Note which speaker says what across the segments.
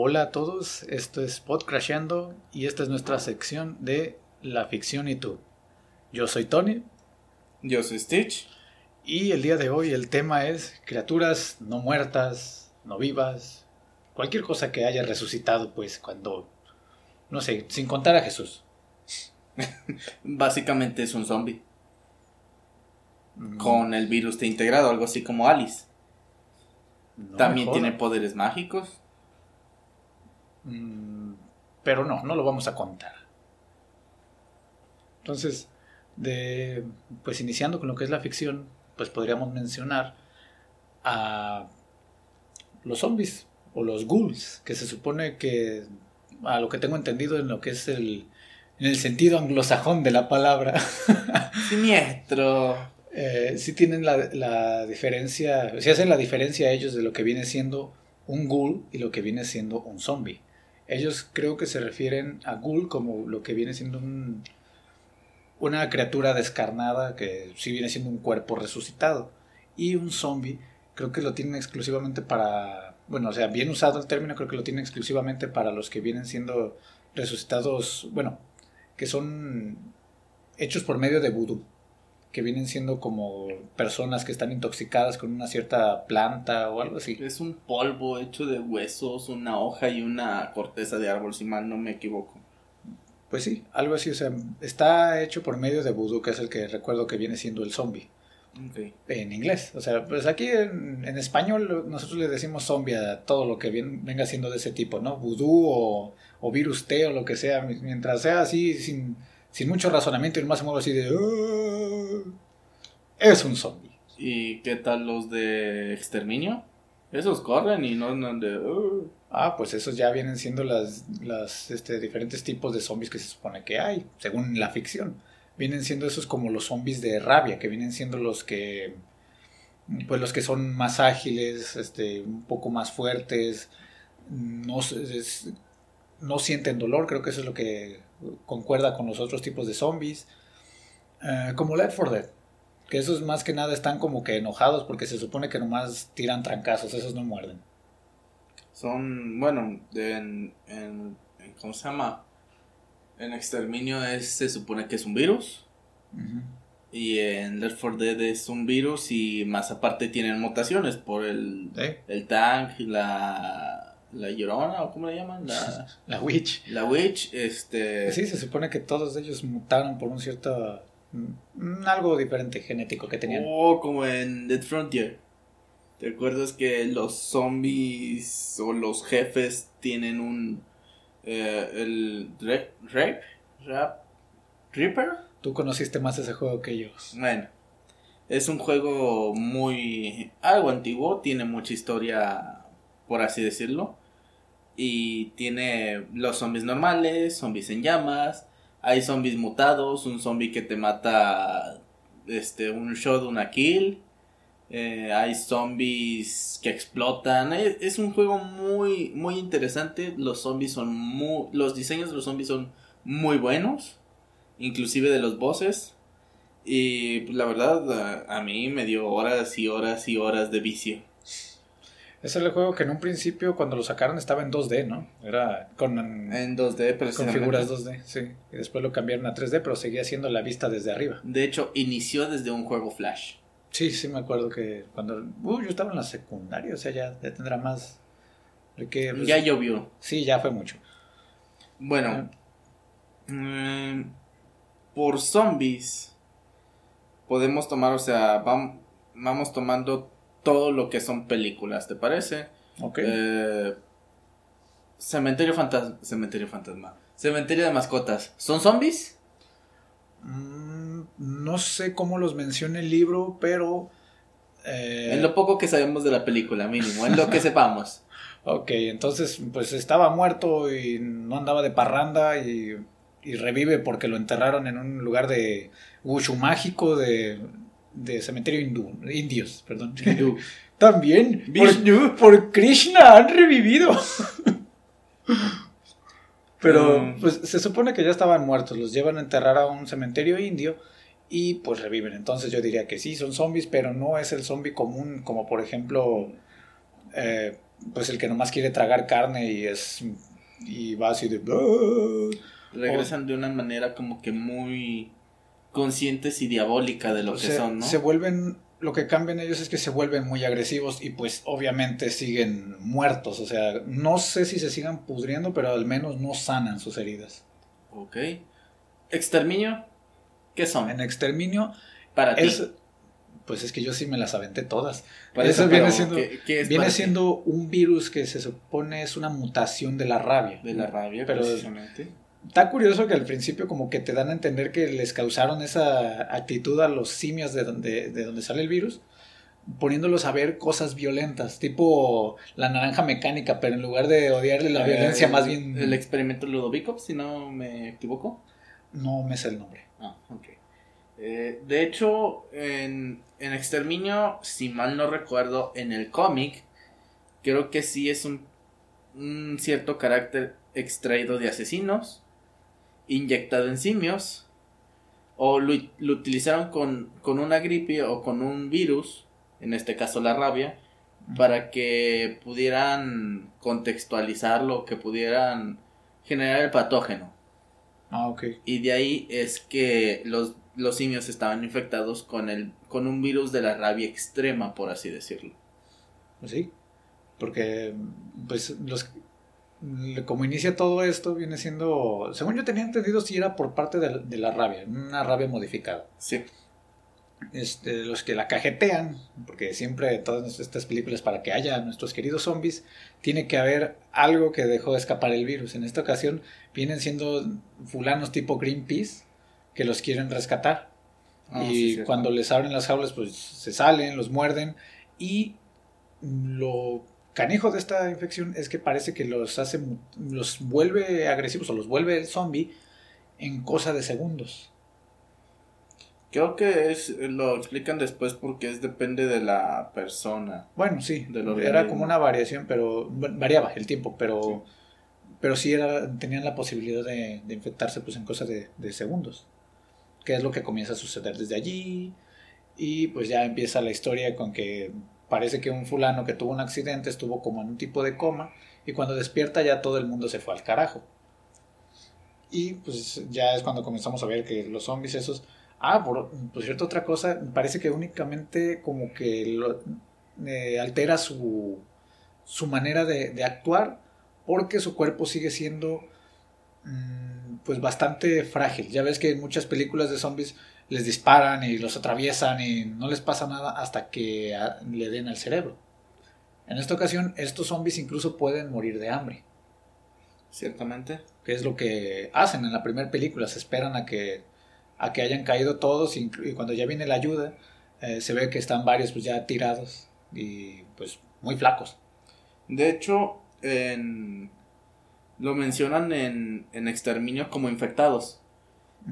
Speaker 1: Hola a todos, esto es Pod Crasheando y esta es nuestra sección de la ficción y tú. Yo soy Tony.
Speaker 2: Yo soy Stitch.
Speaker 1: Y el día de hoy el tema es criaturas no muertas, no vivas, cualquier cosa que haya resucitado, pues cuando, no sé, sin contar a Jesús.
Speaker 2: Básicamente es un zombie. Mm. Con el virus te integrado, algo así como Alice. También tiene poderes mágicos.
Speaker 1: Mm, pero no, no lo vamos a contar. Entonces, de, pues iniciando con lo que es la ficción, pues podríamos mencionar a los zombies o los ghouls, que se supone que, a lo que tengo entendido en lo que es el, en el sentido anglosajón de la palabra.
Speaker 2: Siniestro.
Speaker 1: eh, sí tienen la, la diferencia, sí hacen la diferencia ellos de lo que viene siendo un ghoul y lo que viene siendo un zombie. Ellos creo que se refieren a ghoul como lo que viene siendo un, una criatura descarnada que sí viene siendo un cuerpo resucitado. Y un zombie creo que lo tienen exclusivamente para, bueno, o sea, bien usado el término, creo que lo tienen exclusivamente para los que vienen siendo resucitados, bueno, que son hechos por medio de vudú, que vienen siendo como personas que están intoxicadas con una cierta planta o algo así.
Speaker 2: Es un polvo hecho de huesos, una hoja y una corteza de árbol, si mal no me equivoco.
Speaker 1: Pues sí, algo así, o sea, está hecho por medio de vudú, que es el que recuerdo que viene siendo el zombie. En inglés, o sea, pues aquí en, español nosotros le decimos zombie a todo lo que venga siendo de ese tipo, ¿no? Vudú o, o virus T o lo que sea, mientras sea así, sin, sin mucho razonamiento y más modo así de... Ah", es un zombie.
Speaker 2: ¿Y qué tal los de exterminio? Esos corren y no andan de...
Speaker 1: Ah, pues esos ya vienen siendo las, las este, diferentes tipos de zombies que se supone que hay, según la ficción. Vienen siendo esos como los zombies de rabia, que vienen siendo los que pues los que son más ágiles, este, un poco más fuertes, no, no sienten dolor, creo que eso es lo que concuerda con los otros tipos de zombies. Eh, como Left 4 Dead, que esos más que nada están como que enojados porque se supone que nomás tiran trancazos, esos no muerden.
Speaker 2: Son, bueno, en, en, ¿cómo se llama? En Exterminio es, se supone que es un virus. Y en Left 4 Dead es un virus y más aparte tienen mutaciones por el, el tank, la, la llorona o cómo le llaman la,
Speaker 1: la witch
Speaker 2: la witch este
Speaker 1: sí se supone que todos ellos mutaron por un cierto mm, algo diferente genético que tenían
Speaker 2: oh como en Dead Frontier ¿Te acuerdas que los zombies o los jefes tienen un... Eh, el... Rape? Rap, ¿Reaper?
Speaker 1: Tú conociste más ese juego que yo.
Speaker 2: Bueno. Es un juego muy... algo antiguo, tiene mucha historia, por así decirlo. Y tiene los zombies normales, zombies en llamas, hay zombies mutados, un zombie que te mata este un shot, una kill eh, hay zombies que explotan. Es, un juego muy, muy interesante. Los zombies son muy. Los diseños de los zombies son muy buenos. Inclusive de los bosses. Y pues, la verdad, a, mí me dio horas y horas y horas de vicio.
Speaker 1: Es el juego que en un principio, cuando lo sacaron, estaba en 2D, ¿no? Era con.
Speaker 2: En 2D, pero
Speaker 1: Con figuras 2D, sí. Y después lo cambiaron a 3D, pero seguía siendo la vista desde arriba.
Speaker 2: De hecho, inició desde un juego Flash.
Speaker 1: Sí, sí, me acuerdo que cuando. Uh, yo estaba en la secundaria, o sea, ya, tendrá más.
Speaker 2: Que, pues, ya llovió.
Speaker 1: Sí, ya fue mucho.
Speaker 2: Bueno, mm, por zombies, podemos tomar, o sea, vamos, tomando todo lo que son películas, ¿te parece? Ok. Eh, cementerio fantasma. Cementerio fantasma. Cementerio de mascotas. ¿Son zombies?
Speaker 1: Mmm no sé cómo los menciona el libro, pero...
Speaker 2: Eh, en lo poco que sabemos de la película, mínimo, en lo que sepamos.
Speaker 1: ok, entonces pues estaba muerto y no andaba de parranda y, revive porque lo enterraron en un lugar de Wushu mágico de, de cementerio hindú, indios, perdón. También, por, por Krishna han revivido. Pero mm. pues se supone que ya estaban muertos, los llevan a enterrar a un cementerio indio y pues reviven. Entonces yo diría que sí, son zombies, pero no es el zombie común como por ejemplo, eh, pues el que nomás quiere tragar carne y es y va así de
Speaker 2: regresan de una manera como que muy conscientes y diabólica de lo que son, ¿no?
Speaker 1: Se vuelven lo que cambian ellos es que se vuelven muy agresivos y pues obviamente siguen muertos, o sea, no sé si se sigan pudriendo, pero al menos no sanan sus heridas.
Speaker 2: Ok. Exterminio, ¿qué son?
Speaker 1: En exterminio
Speaker 2: para ti.
Speaker 1: Pues es que yo sí me las aventé todas. eso, viene siendo, viene siendo un virus que se supone es una mutación de la rabia.
Speaker 2: De la rabia, pero precisamente.
Speaker 1: Está curioso que al principio como que te dan a entender que les causaron esa actitud a los simios de donde, de donde sale el virus, poniéndolos a ver cosas violentas, tipo la naranja mecánica, pero en lugar de odiarle la eh, violencia, más bien...
Speaker 2: El experimento Ludovico, si no me equivoco.
Speaker 1: No me sé el nombre.
Speaker 2: Ah, ok. Eh, de hecho, en, en Exterminio, si mal no recuerdo, en el cómic, creo que sí es un, un cierto carácter extraído de asesinos, inyectado en simios, o lo, utilizaron con, con, una gripe o con un virus, en este caso la rabia, para que pudieran contextualizarlo, que pudieran generar el patógeno.
Speaker 1: Ah, ok.
Speaker 2: Y de ahí es que los, los simios estaban infectados con, el, con un virus de la rabia extrema, por así decirlo.
Speaker 1: Sí, porque pues los como inicia todo esto, viene siendo, según yo tenía entendido, si era por parte de, la rabia, una rabia modificada.
Speaker 2: Sí.
Speaker 1: Este, los que la cajetean, porque siempre todas estas películas, para que haya nuestros queridos zombies, tiene que haber algo que dejó de escapar el virus. En esta ocasión vienen siendo fulanos tipo Greenpeace que los quieren rescatar. Ah, y cuando les abren las jaulas, pues se salen, los muerden y lo canijo de esta infección es que parece que los hace, los vuelve agresivos o los vuelve zombie en cosa de segundos.
Speaker 2: Creo que es, lo explican después porque es depende de la persona.
Speaker 1: Bueno, sí, era como una variación, pero variaba el tiempo, pero sí, pero sí era, tenían la posibilidad de, infectarse pues en cosa de, de segundos, que es lo que comienza a suceder desde allí y pues ya empieza la historia con que parece que un fulano que tuvo un accidente estuvo como en un tipo de coma y cuando despierta ya todo el mundo se fue al carajo. Y pues ya es cuando comenzamos a ver que los zombies esos... Ah, por, cierto, otra cosa, parece que únicamente como que lo, eh, altera su, su manera de, actuar porque su cuerpo sigue siendo mm, pues bastante frágil. Ya ves que en muchas películas de zombies les disparan y los atraviesan y no les pasa nada hasta que le den al cerebro. En esta ocasión, estos zombies incluso pueden morir de hambre.
Speaker 2: Ciertamente.
Speaker 1: Que es lo que hacen en la primera película. Se esperan a que, a que hayan caído todos y, cuando ya viene la ayuda, eh, se ve que están varios pues ya tirados y pues muy flacos.
Speaker 2: De hecho, en... lo mencionan en, en Exterminio como infectados.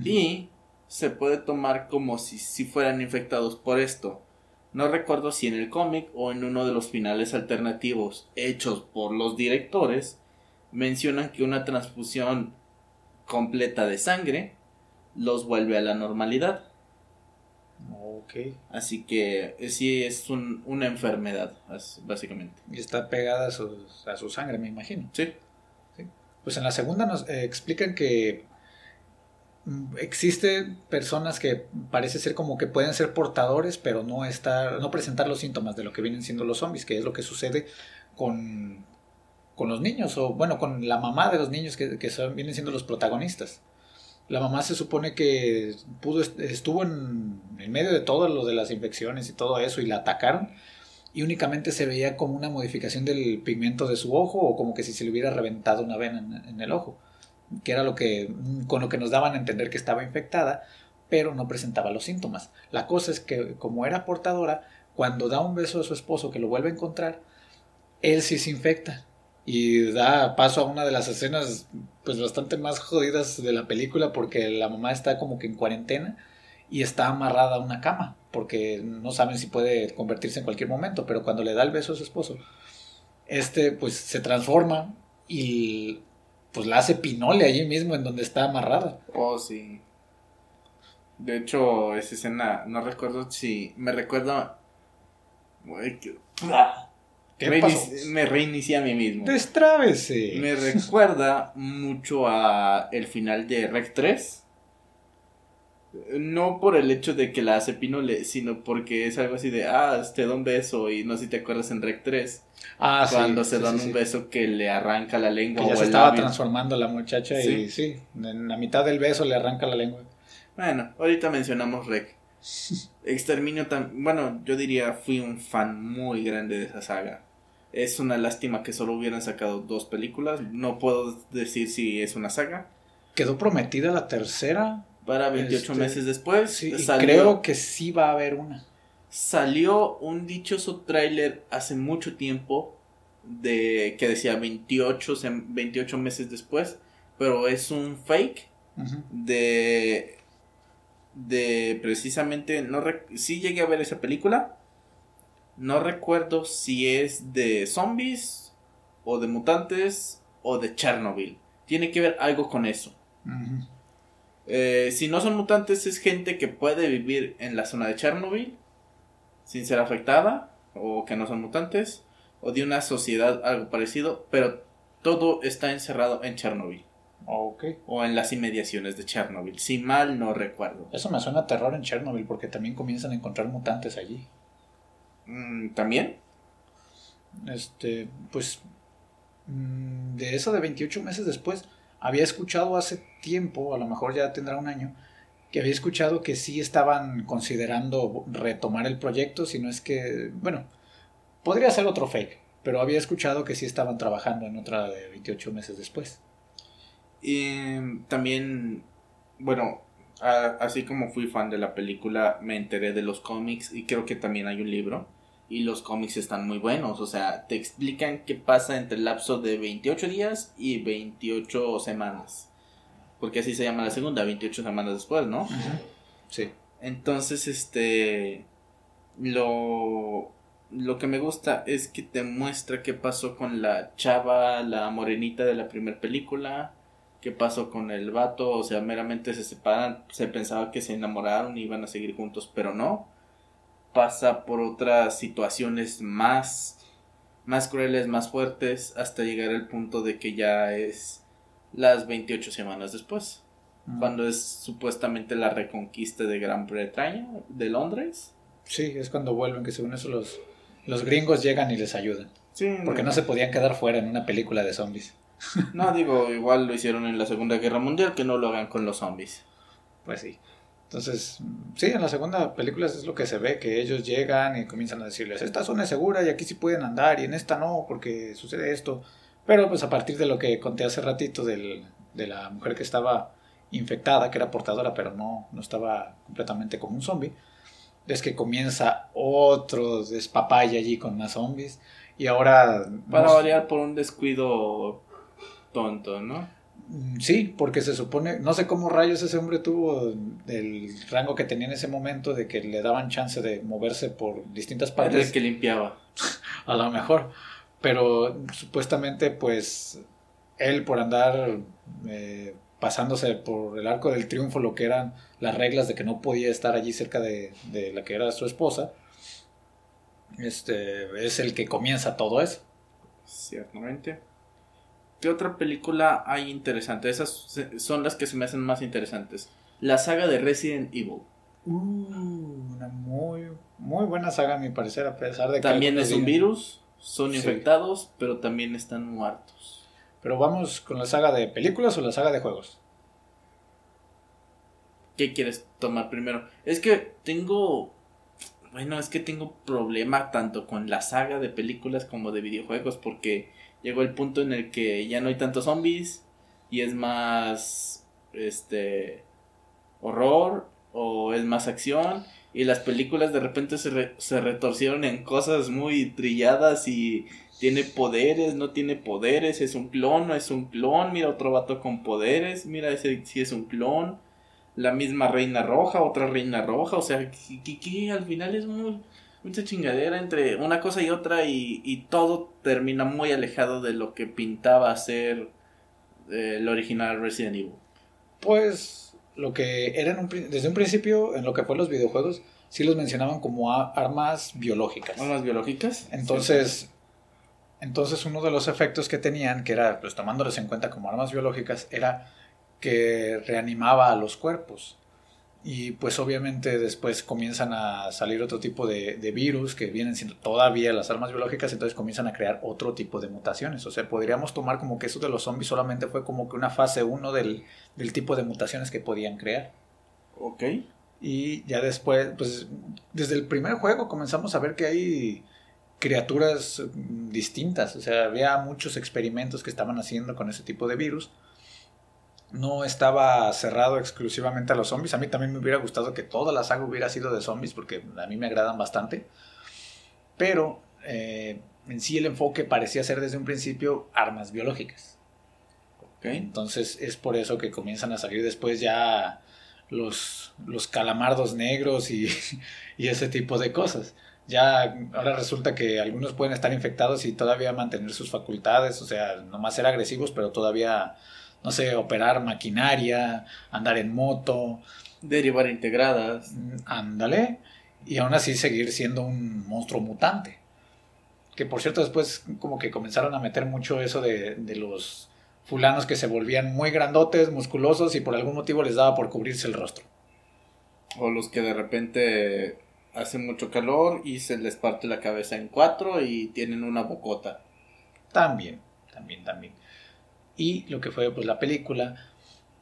Speaker 2: Y se puede tomar como si, si fueran infectados por esto. No recuerdo si en el cómic o en uno de los finales alternativos hechos por los directores mencionan que una transfusión completa de sangre los vuelve a la normalidad.
Speaker 1: Ok.
Speaker 2: Así que eh, sí es una enfermedad, básicamente.
Speaker 1: Y está pegada a su, a su sangre, me imagino.
Speaker 2: Sí.
Speaker 1: Pues en la segunda nos eh, explican que Existen personas que parece ser como que pueden ser portadores, pero no estar, no presentar los síntomas de lo que vienen siendo los zombies, que es lo que sucede con, con los niños, o bueno, con la mamá de los niños que, son, vienen siendo los protagonistas. La mamá se supone que pudo, estuvo en, en medio de todo lo de las infecciones y todo eso, y la atacaron, y únicamente se veía como una modificación del pigmento de su ojo, o como que si se le hubiera reventado una vena en el ojo que era lo que, con lo que nos daban a entender que estaba infectada, pero no presentaba los síntomas. La cosa es que como era portadora, cuando da un beso a su esposo que lo vuelve a encontrar, él sí se infecta y da paso a una de las escenas pues bastante más jodidas de la película porque la mamá está como que en cuarentena y está amarrada a una cama porque no saben si puede convertirse en cualquier momento, pero cuando le da el beso a su esposo, este pues se transforma y pues la hace Pinole allí mismo en donde está amarrada.
Speaker 2: Oh, sí. De hecho, esa escena, no recuerdo si. Me recuerdo.
Speaker 1: ¿Qué
Speaker 2: Reinici-
Speaker 1: pasó?
Speaker 2: Me reinicié a mí mismo.
Speaker 1: Destrábese.
Speaker 2: Me recuerda mucho a el final de Rec 3. No por el hecho de que la hace Pinole, sino porque es algo así de, ah, te da un beso y no sé si te acuerdas en Rec 3,
Speaker 1: Ah, sí,
Speaker 2: cuando se
Speaker 1: sí,
Speaker 2: dan
Speaker 1: sí,
Speaker 2: un beso que le arranca la lengua
Speaker 1: Que ya
Speaker 2: o
Speaker 1: se
Speaker 2: el
Speaker 1: estaba
Speaker 2: labio.
Speaker 1: transformando la muchacha y sí, en la mitad del beso le arranca la lengua.
Speaker 2: Bueno, ahorita mencionamos Rec. Exterminio también, bueno, yo diría fui un fan muy grande de esa saga. Es una lástima que solo hubieran sacado dos películas, no puedo decir si es una saga.
Speaker 1: Quedó prometida la tercera.
Speaker 2: Para 28
Speaker 1: Este,
Speaker 2: meses después
Speaker 1: Sí, y creo que sí va a haber una.
Speaker 2: salió un dichoso tráiler hace mucho tiempo de que decía 28, sem- 28 meses después, pero es un fake de de precisamente no sí llegué a ver esa película. No recuerdo si es de zombies o de mutantes o de Chernobyl. Tiene que ver algo con eso. Eh, si no son mutantes, es gente que puede vivir en la zona de Chernobyl sin ser afectada, o que no son mutantes, o de una sociedad algo parecido, pero todo está encerrado en Chernobyl,
Speaker 1: Ok.
Speaker 2: o en las inmediaciones de Chernobyl, si mal no recuerdo.
Speaker 1: Eso me suena a terror en Chernobyl porque también comienzan a encontrar mutantes allí.
Speaker 2: Mm, ¿También?
Speaker 1: Este, pues, mm, de eso de 28 meses después, había escuchado hace tiempo, a lo mejor ya tendrá un año, que había escuchado que sí estaban considerando retomar el proyecto, si no es que, bueno, podría ser otro fake, pero había escuchado que sí estaban trabajando en otra de 28 meses después.
Speaker 2: Y también, bueno, a- así como fui fan de la película, me enteré de los cómics y creo que también hay un libro. Y los cómics están muy buenos, o sea, te explican qué pasa entre el lapso de 28 días y 28 semanas. Porque así se llama la segunda, 28 semanas después, ¿no?
Speaker 1: Sí.
Speaker 2: Entonces, este. Lo. Lo que me gusta es que te muestra qué pasó con la chava, la morenita de la primera película. Qué pasó con el vato. O sea, meramente se separan. Se pensaba que se enamoraron y iban a seguir juntos, pero no. Pasa por otras situaciones más. Más crueles, más fuertes. Hasta llegar al punto de que ya es. Las 28 semanas después
Speaker 1: Mm.
Speaker 2: cuando es supuestamente la reconquista de Gran Bretaña, de Londres.
Speaker 1: Sí, es cuando vuelven, que según eso los, los gringos llegan y les ayudan.
Speaker 2: Sí,
Speaker 1: Porque no se podían quedar fuera en una película de zombies.
Speaker 2: No, digo, igual lo hicieron en la Segunda Guerra Mundial, que no lo hagan con los zombies.
Speaker 1: Pues sí. Entonces, sí, en la segunda película es lo que se ve, que ellos llegan y comienzan a decirles, esta zona es segura y aquí sí pueden andar y en esta no, porque sucede esto. Pero pues a partir de lo que conté hace ratito del, de la mujer que estaba infectada, que era portadora, pero no, no estaba completamente como un zombie, es que comienza otro despapalle allí con más zombies. Y ahora...
Speaker 2: Para variar por un descuido tonto, ¿no?
Speaker 1: Sí, porque se supone, no sé cómo rayos ese hombre tuvo el rango que tenía en ese momento de que le daban chance de moverse por distintas
Speaker 2: Era el
Speaker 1: partes,
Speaker 2: que limpiaba.
Speaker 1: a lo mejor, pero supuestamente pues él por andar eh, pasándose por el arco del triunfo lo que eran las reglas de que no podía estar allí cerca de, de la que era su esposa, este es el que comienza todo eso.
Speaker 2: Ciertamente. ¿Qué otra película hay interesante? Esas son las que se me hacen más interesantes. La saga de Resident Evil.
Speaker 1: Uh, una muy, muy buena saga a mi parecer, a pesar de que...
Speaker 2: También es un virus, son
Speaker 1: Sí.
Speaker 2: infectados, pero también están muertos.
Speaker 1: Pero vamos con la saga de películas o la saga de juegos.
Speaker 2: ¿Qué quieres tomar primero? Es que tengo. Bueno, es que tengo problema tanto con la saga de películas como de videojuegos. Porque llegó el punto en el que ya no hay tantos zombies. Y es más. Este. Horror. O es más acción. Y las películas de repente se, re- se retorcieron en cosas muy trilladas. Y tiene poderes, no tiene poderes. Es un clon, no es un clon. Mira otro vato con poderes. Mira ese si es un clon la misma reina roja, otra reina roja, o sea, que al final es muy, mucha chingadera entre una cosa y otra y, y todo termina muy alejado de lo que pintaba ser eh, el original Resident Evil.
Speaker 1: Pues lo que era en un desde un principio, en lo que fue los videojuegos, sí los mencionaban como a- armas biológicas.
Speaker 2: ¿Armas biológicas?
Speaker 1: Entonces, Entonces uno de los efectos que tenían, que era, pues tomándoles en cuenta como armas biológicas, era que reanimaba a los cuerpos. Y pues obviamente después comienzan a salir otro tipo de, virus que vienen siendo todavía las armas biológicas, entonces comienzan a crear otro tipo de mutaciones. O sea, podríamos tomar como que eso de los zombies solamente fue como que una fase 1 del, del tipo de mutaciones que podían crear.
Speaker 2: Ok.
Speaker 1: Y ya después, pues desde el primer juego comenzamos a ver que hay criaturas distintas. O sea, había muchos experimentos que estaban haciendo con ese tipo de virus no estaba cerrado exclusivamente a los zombies. A mí también me hubiera gustado que toda la saga hubiera sido de zombies porque a mí me agradan bastante. Pero eh, en sí el enfoque parecía ser desde un principio armas biológicas. Entonces es por eso que comienzan a salir después ya los, los calamardos negros y, y ese tipo de cosas. Ya ahora resulta que algunos pueden estar infectados y todavía mantener sus facultades, o sea, nomás ser agresivos, pero todavía no sé, operar maquinaria, andar en moto.
Speaker 2: Derivar integradas.
Speaker 1: Mm, ándale. Y aún así seguir siendo un monstruo mutante. Que por cierto después como que comenzaron a meter mucho eso de, de los fulanos que se volvían muy grandotes, musculosos y por algún motivo les daba por cubrirse el rostro.
Speaker 2: O los que de repente hacen mucho calor y se les parte la cabeza en cuatro y tienen una bocota.
Speaker 1: También, también, también y lo que fue pues la película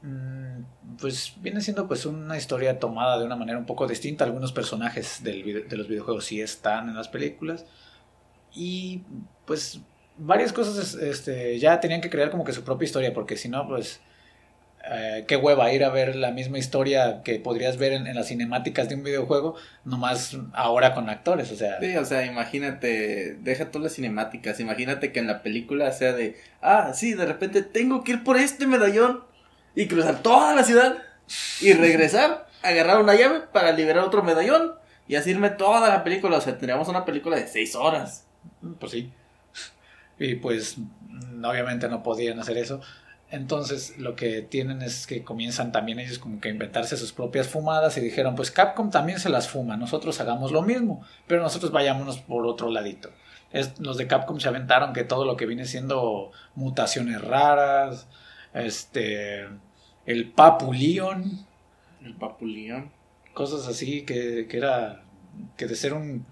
Speaker 1: mm, pues viene siendo pues una historia tomada de una manera un poco distinta. Algunos personajes del de los videojuegos sí están en las películas y pues varias cosas este, ya tenían que crear como que su propia historia porque si no pues eh, qué hueva ir a ver la misma historia que podrías ver en, las cinemáticas de un videojuego, nomás ahora con actores, o sea.
Speaker 2: Sí, o sea, imagínate, deja todas las cinemáticas, imagínate que en la película sea de, ah, sí, de repente tengo que ir por este medallón y cruzar toda la ciudad y regresar, agarrar una llave para liberar otro medallón y así irme toda la película, o sea, tendríamos una película de seis horas.
Speaker 1: Pues sí. Y pues, obviamente no podían hacer eso. Entonces lo que tienen es que comienzan también ellos como que a inventarse sus propias fumadas y dijeron, pues Capcom también se las fuma, nosotros hagamos lo mismo, pero nosotros vayámonos por otro ladito. Es, los de Capcom se aventaron que todo lo que viene siendo mutaciones raras, este, el Papulion.
Speaker 2: El Papulion.
Speaker 1: Cosas así que, que era, que de ser un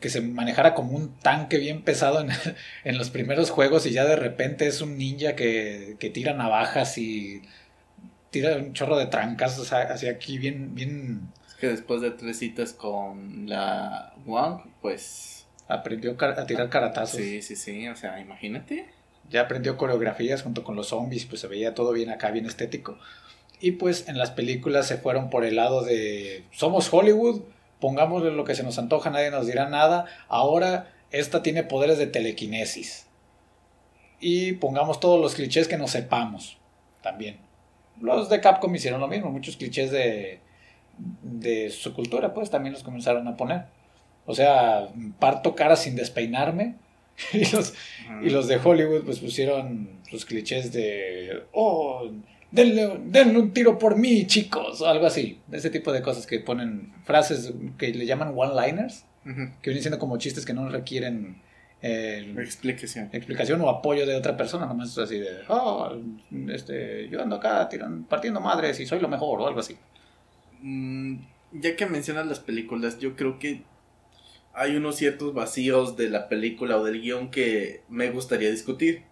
Speaker 1: que se manejara como un tanque bien pesado en, los primeros juegos y ya de repente es un ninja que, que tira navajas y tira un chorro de trancas, o sea, hacia aquí bien, bien...
Speaker 2: Es que después de tres citas con la Wang, pues...
Speaker 1: Aprendió a tirar caratazos.
Speaker 2: Sí, sí, sí, o sea, imagínate.
Speaker 1: Ya aprendió coreografías junto con los zombies, pues se veía todo bien acá, bien estético. Y pues en las películas se fueron por el lado de... Somos Hollywood, pongámosle lo que se nos antoja, nadie nos dirá nada. Ahora esta tiene poderes de telequinesis. Y pongamos todos los clichés que nos sepamos también. Los de Capcom hicieron lo mismo, muchos clichés de, de su cultura, pues también los comenzaron a poner. O sea, parto cara sin despeinarme. Y los, y los de Hollywood pues pusieron sus clichés de, oh, denle, un tiro por mí, chicos, o algo así. Ese tipo de cosas que ponen frases que le llaman one-liners, que vienen siendo como chistes que no requieren
Speaker 2: eh, explicación.
Speaker 1: explicación o apoyo de otra persona, nomás así de, oh, este, yo ando acá partiendo madres y soy lo mejor o algo así.
Speaker 2: Mm, ya que mencionas las películas, yo creo que hay unos ciertos vacíos de la película o del guion que me gustaría discutir.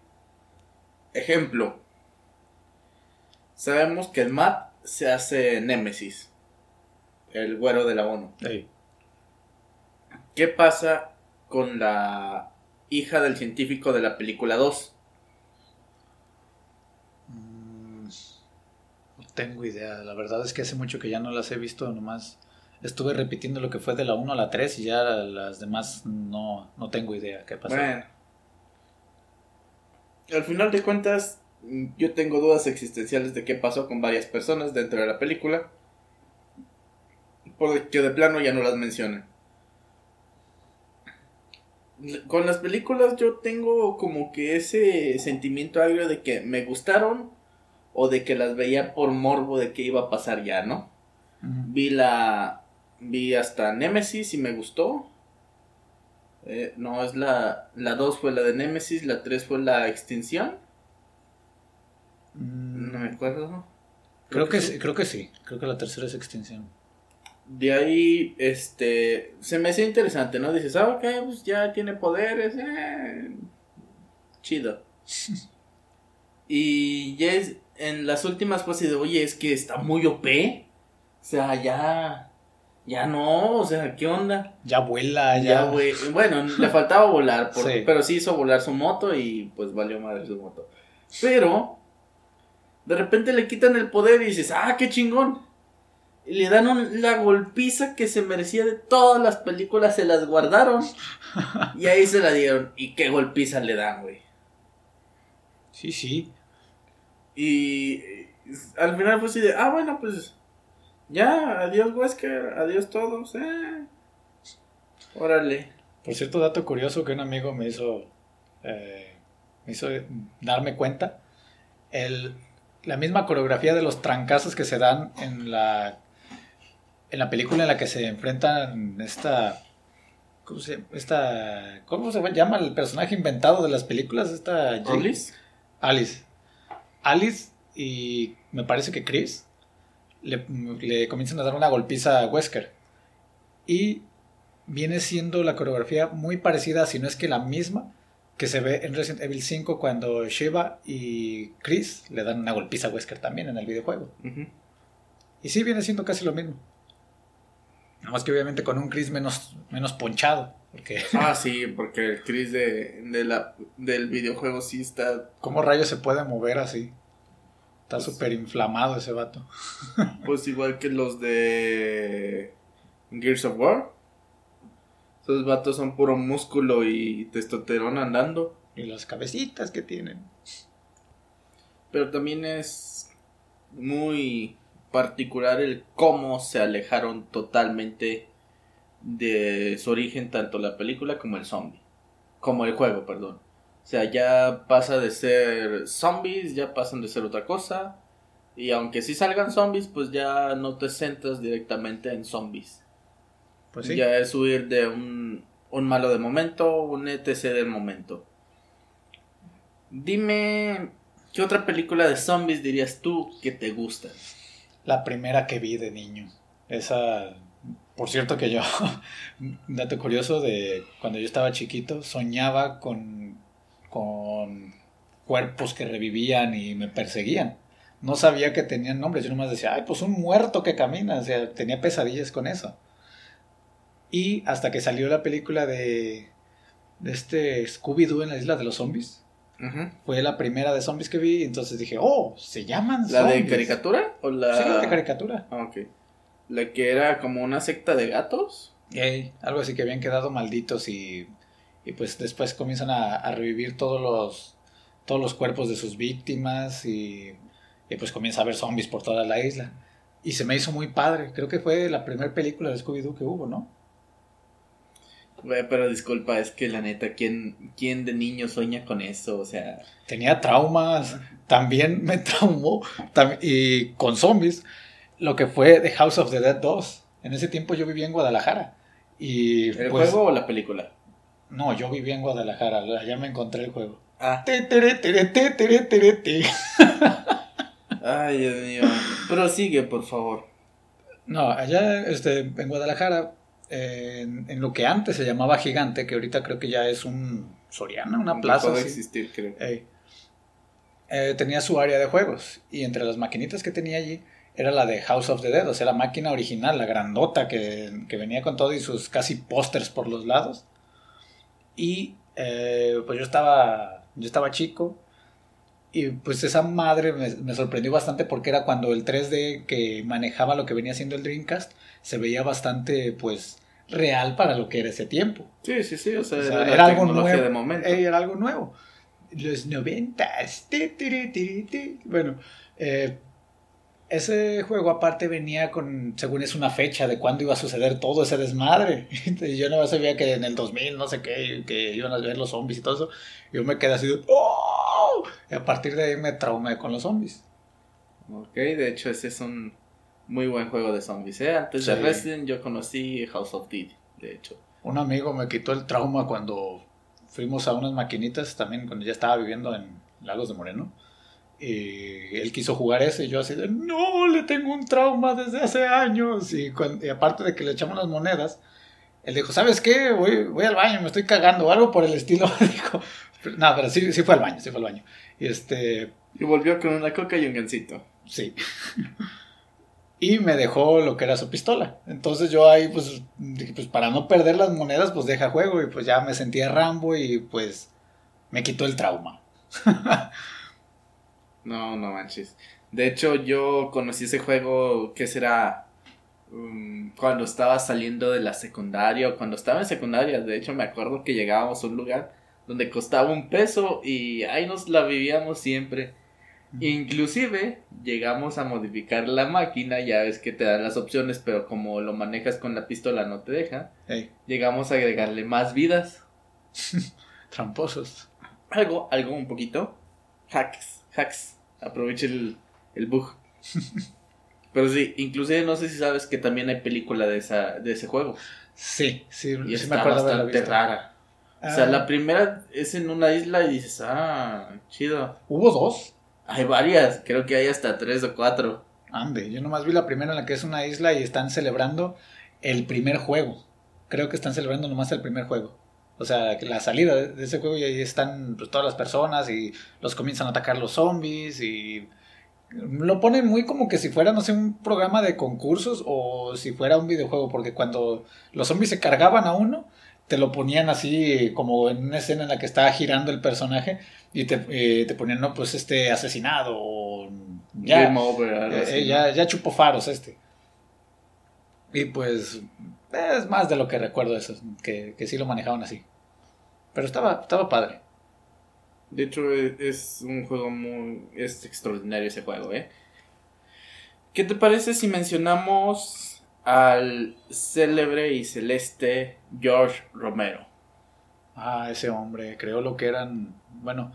Speaker 2: Ejemplo, Sabemos que el Matt se hace Némesis, el güero de la ONU. ¿Qué pasa con la hija del científico de la película 2?
Speaker 1: Mm, no tengo idea, la verdad es que hace mucho que ya no las he visto, nomás estuve repitiendo lo que fue de la 1 a la 3 y ya las demás no, no tengo idea qué pasó. Bueno,
Speaker 2: al final de cuentas, yo tengo dudas existenciales de qué pasó con varias personas dentro de la película. Porque de plano ya no las mencionan. Con las películas yo tengo como que ese sentimiento agrio de que me gustaron o de que las veía por morbo de que iba a pasar ya, ¿no? Vi la vi hasta Nemesis y me gustó. Eh, no, es la, la 2 fue la de Nemesis, la 3 fue la extinción.
Speaker 1: Mm,
Speaker 2: No me acuerdo.
Speaker 1: creo que sí, creo que sí. Creo que la tercera es extinción.
Speaker 2: De ahí, este, se me hacía interesante, ¿no? Dices, ah, ok, pues ya tiene poderes, eh, chido. y ya es, en las últimas así de, oye, es que está muy OP. O sea, ya, ya no, o sea, ¿qué onda?
Speaker 1: Ya vuela,
Speaker 2: Ya,
Speaker 1: ya.
Speaker 2: Bueno, le faltaba volar, por-
Speaker 1: Sí.
Speaker 2: pero sí hizo volar su moto y pues valió madre su moto. Pero, de repente le quitan el poder y dices, ah, qué chingón. Y le dan un- la golpiza que se merecía de todas las películas, se las guardaron. y ahí se la dieron. ¿Y qué golpiza le dan, güey?
Speaker 1: Sí, sí.
Speaker 2: Y al final fue así de, ah, bueno, pues ya, adiós Wesker, adiós todos, eh. Órale.
Speaker 1: Por cierto, dato curioso que un amigo me hizo, eh, me hizo darme cuenta. El, la misma coreografía de los trancazos que se dan en la, en la película en la que se enfrentan esta... ¿Cómo se, esta, ¿Cómo se llama el personaje inventado de las películas? Esta
Speaker 2: ¿Rollis?
Speaker 1: Alice. Alice y me parece que Chris le, le comienzan a dar una golpiza a Wesker. Y viene siendo la coreografía muy parecida, si no es que la misma, que se ve en Resident Evil 5 cuando Shiva y Chris le dan una golpiza a Wesker también en el videojuego. Y sí, viene siendo casi lo mismo. Nada más que obviamente con un Chris menos, menos ponchado. Porque,
Speaker 2: Ah, sí, porque el Chris de, de la, del videojuego sí está,
Speaker 1: ¿cómo rayos se puede mover así? Está súper inflamado ese vato.
Speaker 2: pues igual que los de Gears of War. Esos vatos son puro músculo y testosterona andando.
Speaker 1: Y las cabecitas que tienen.
Speaker 2: Pero también es muy particular el cómo se alejaron totalmente de su origen tanto la película como el zombie. Como el juego, perdón. O sea, ya pasa de ser zombies, ya pasan de ser otra cosa. Y aunque sí salgan zombies, pues ya no te centras directamente en zombies.
Speaker 1: Pues sí.
Speaker 2: Ya es huir de un, un malo de momento, un ETC del momento. Dime, ¿qué otra película de zombies dirías tú que te gusta?
Speaker 1: La primera que vi de niño. Esa. Por cierto que yo. dato curioso de cuando yo estaba chiquito, soñaba con. con cuerpos que revivían y me perseguían. No sabía que tenían nombres. Yo nomás decía, ay, pues un muerto que camina. O sea, tenía pesadillas con eso. Y hasta que salió la película de. de este Scooby-Doo en la isla de los zombies. Fue la primera de zombies que vi. Entonces dije, oh, se llaman
Speaker 2: ¿La de
Speaker 1: zombies.
Speaker 2: caricatura? ¿O la...
Speaker 1: Sí, la de caricatura.
Speaker 2: Ah, ok. La que era como una secta de gatos.
Speaker 1: Ey, algo así que habían quedado malditos y, y pues después comienzan a, a revivir todos los, todos los cuerpos de sus víctimas y, y pues comienza a haber zombies por toda la isla. Y se me hizo muy padre. Creo que fue la primera película de Scooby-Doo que hubo, ¿no?
Speaker 2: Güey, pero disculpa, es que la neta, ¿quién, ¿quién de niño sueña con eso? O sea,
Speaker 1: Tenía traumas, también me traumó, tam- y con zombies, lo que fue The House of the Dead 2. En ese tiempo yo vivía en Guadalajara. Y
Speaker 2: ¿el
Speaker 1: pues,
Speaker 2: juego o la película?
Speaker 1: No, yo vivía en Guadalajara, allá me encontré el juego.
Speaker 2: Ah, ay, Dios mío. Prosigue, por favor.
Speaker 1: No, allá este, en Guadalajara, en, en lo que antes se llamaba Gigante, que ahorita creo que ya es un Soriana, una plaza.
Speaker 2: Dejó de
Speaker 1: así.
Speaker 2: existir, creo.
Speaker 1: Eh, tenía su área de juegos y entre las maquinitas que tenía allí era la de House of the Dead, o sea, la máquina original, la grandota que, que venía con todo y sus casi pósters por los lados. Y eh, pues yo estaba, yo estaba chico y pues esa madre me, me sorprendió bastante porque era cuando el 3D que manejaba lo que venía siendo el Dreamcast se veía bastante pues real para lo que era ese tiempo.
Speaker 2: Sí, sí, sí, o sea,
Speaker 1: O sea,
Speaker 2: era,
Speaker 1: algo nuevo.
Speaker 2: de momento.
Speaker 1: Era algo nuevo. Los noventas. Bueno, eh, ese juego aparte venía con, según es una fecha de cuándo iba a suceder todo ese desmadre. Yo no sabía que en el 2000, no sé qué, que iban a ver los zombies y todo eso. Yo me quedé así de, ¡oh! Y a partir de ahí me traumé con los zombies.
Speaker 2: Ok, de hecho ese es un muy buen juego de zombies, ¿eh? Antes de
Speaker 1: Sí.
Speaker 2: Resident yo conocí House of Dead, de hecho.
Speaker 1: Un amigo me quitó el trauma cuando fuimos a unas maquinitas también cuando ya estaba viviendo en Lagos de Moreno. Y él quiso jugar ese y yo así de, no, le tengo un trauma desde hace años. Y, aparte de que le echamos las monedas, él dijo, ¿sabes qué? Voy, voy al baño, me estoy cagando o algo por el estilo. dijo, no, pero sí, sí fue al baño, sí fue al baño. Y este...
Speaker 2: Y volvió con una coca y un gancito.
Speaker 1: Sí. y me dejó lo que era su pistola. Entonces yo ahí pues dije, pues para no perder las monedas, pues deja juego y pues ya me sentía Rambo y pues me quitó el trauma.
Speaker 2: no, no manches. De hecho yo conocí ese juego que será um, cuando estaba saliendo de la secundaria o cuando estaba en secundaria. De hecho me acuerdo que llegábamos a un lugar donde costaba un peso y ahí nos la vivíamos siempre. Inclusive llegamos a modificar la máquina, ya ves que te dan las opciones, pero como lo manejas con la pistola no te deja. Llegamos a agregarle más vidas.
Speaker 1: Tramposos.
Speaker 2: Algo, algo un poquito. Hacks, hacks. Aproveche el, el bug. pero sí, inclusive no sé si sabes que también hay película de, esa, de ese juego.
Speaker 1: Sí, sí,
Speaker 2: y está bastante rara. O sea, la ah. primera es en una isla y dices, ah, chido.
Speaker 1: ¿Hubo dos?
Speaker 2: Hay varias, creo que hay hasta tres o cuatro.
Speaker 1: Ande, yo nomás vi la primera en la que es una isla y están celebrando el primer juego. Creo que están celebrando nomás el primer juego. O sea, la salida de ese juego y ahí están pues, todas las personas y los comienzan a atacar los zombies y lo ponen muy como que si fuera, no sé, un programa de concursos o si fuera un videojuego, porque cuando los zombies se cargaban a uno, te lo ponían así como en una escena en la que estaba girando el personaje y te, eh, te ponían, no, pues este asesinado o ya, eh, ya, ya chupó faros este. Y pues es más de lo que recuerdo eso, que, que sí lo manejaban así. Pero estaba, estaba padre.
Speaker 2: De hecho, e, es un juego muy... es extraordinario ese juego, ¿eh? ¿Qué te parece si mencionamos al célebre y celeste George Romero.
Speaker 1: Ah, ese hombre, creo lo que eran, bueno,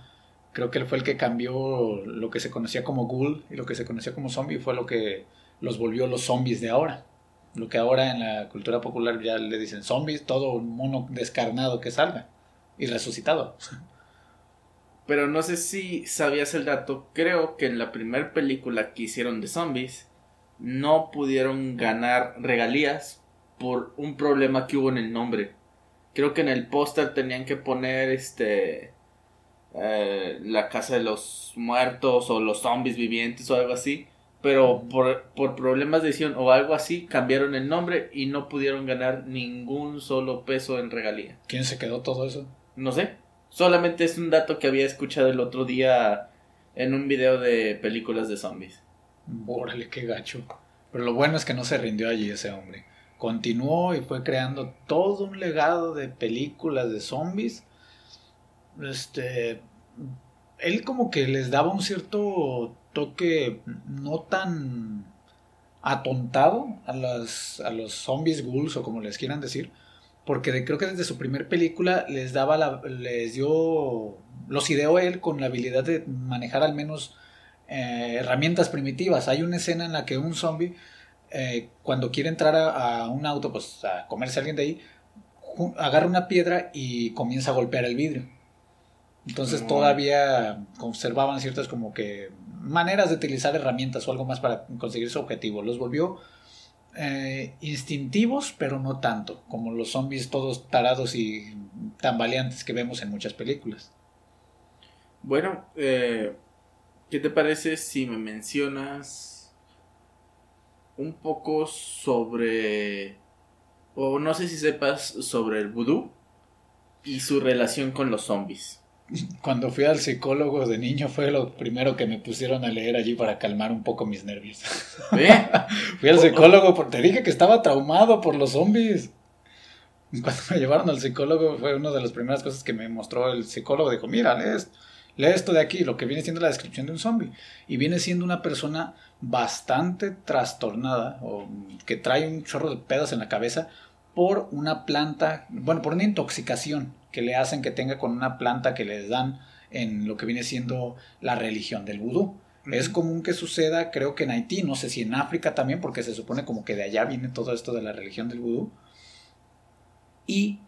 Speaker 1: creo que él fue el que cambió lo que se conocía como ghoul y lo que se conocía como zombie fue lo que los volvió los zombies de ahora. Lo que ahora en la cultura popular ya le dicen zombies, todo un mono descarnado que salga y resucitado.
Speaker 2: Pero no sé si sabías el dato, creo que en la primera película que hicieron de zombies, no pudieron ganar regalías por un problema que hubo en el nombre. Creo que en el póster tenían que poner este eh, la casa de los muertos o los zombies vivientes o algo así. Pero por, por problemas de edición o algo así cambiaron el nombre y no pudieron ganar ningún solo peso en regalía.
Speaker 1: ¿Quién se quedó todo eso?
Speaker 2: No sé. Solamente es un dato que había escuchado el otro día en un video de películas de zombies.
Speaker 1: Órale, qué gacho. Pero lo bueno es que no se rindió allí ese hombre. Continuó y fue creando todo un legado de películas de zombies. Este. Él como que les daba un cierto toque no tan atontado a, las, a los zombies ghouls o como les quieran decir. Porque creo que desde su primer película les daba la, les dio, los ideó él con la habilidad de manejar al menos eh, herramientas primitivas. Hay una escena en la que un zombie, eh, cuando quiere entrar a, un auto, pues a comerse a alguien de ahí, agarra una piedra y comienza a golpear el vidrio. Entonces todavía conservaban ciertas como que maneras de utilizar herramientas o algo más para conseguir su objetivo. Los volvió eh, instintivos, pero no tanto, como los zombies todos tarados y tambaleantes que vemos en muchas películas.
Speaker 2: Bueno, eh, ¿Qué te parece si me mencionas un poco sobre, o no sé si sepas sobre el vudú y su relación con los zombies?
Speaker 1: Cuando fui al psicólogo de niño fue lo primero que me pusieron a leer allí para calmar un poco mis nervios. ¿Eh? fui al psicólogo porque te dije que estaba traumado por los zombies. Cuando me llevaron al psicólogo fue una de las primeras cosas que me mostró el psicólogo. Dijo, mira, esto Lee esto de aquí, lo que viene siendo la descripción de un zombie. Y viene siendo una persona bastante trastornada o que trae un chorro de pedos en la cabeza por una planta, bueno, por una intoxicación que le hacen que tenga con una planta que les dan en lo que viene siendo la religión del vudú. Es común que suceda, creo que en Haití, no sé si en África también, porque se supone como que de allá viene todo esto de la religión del vudú. Y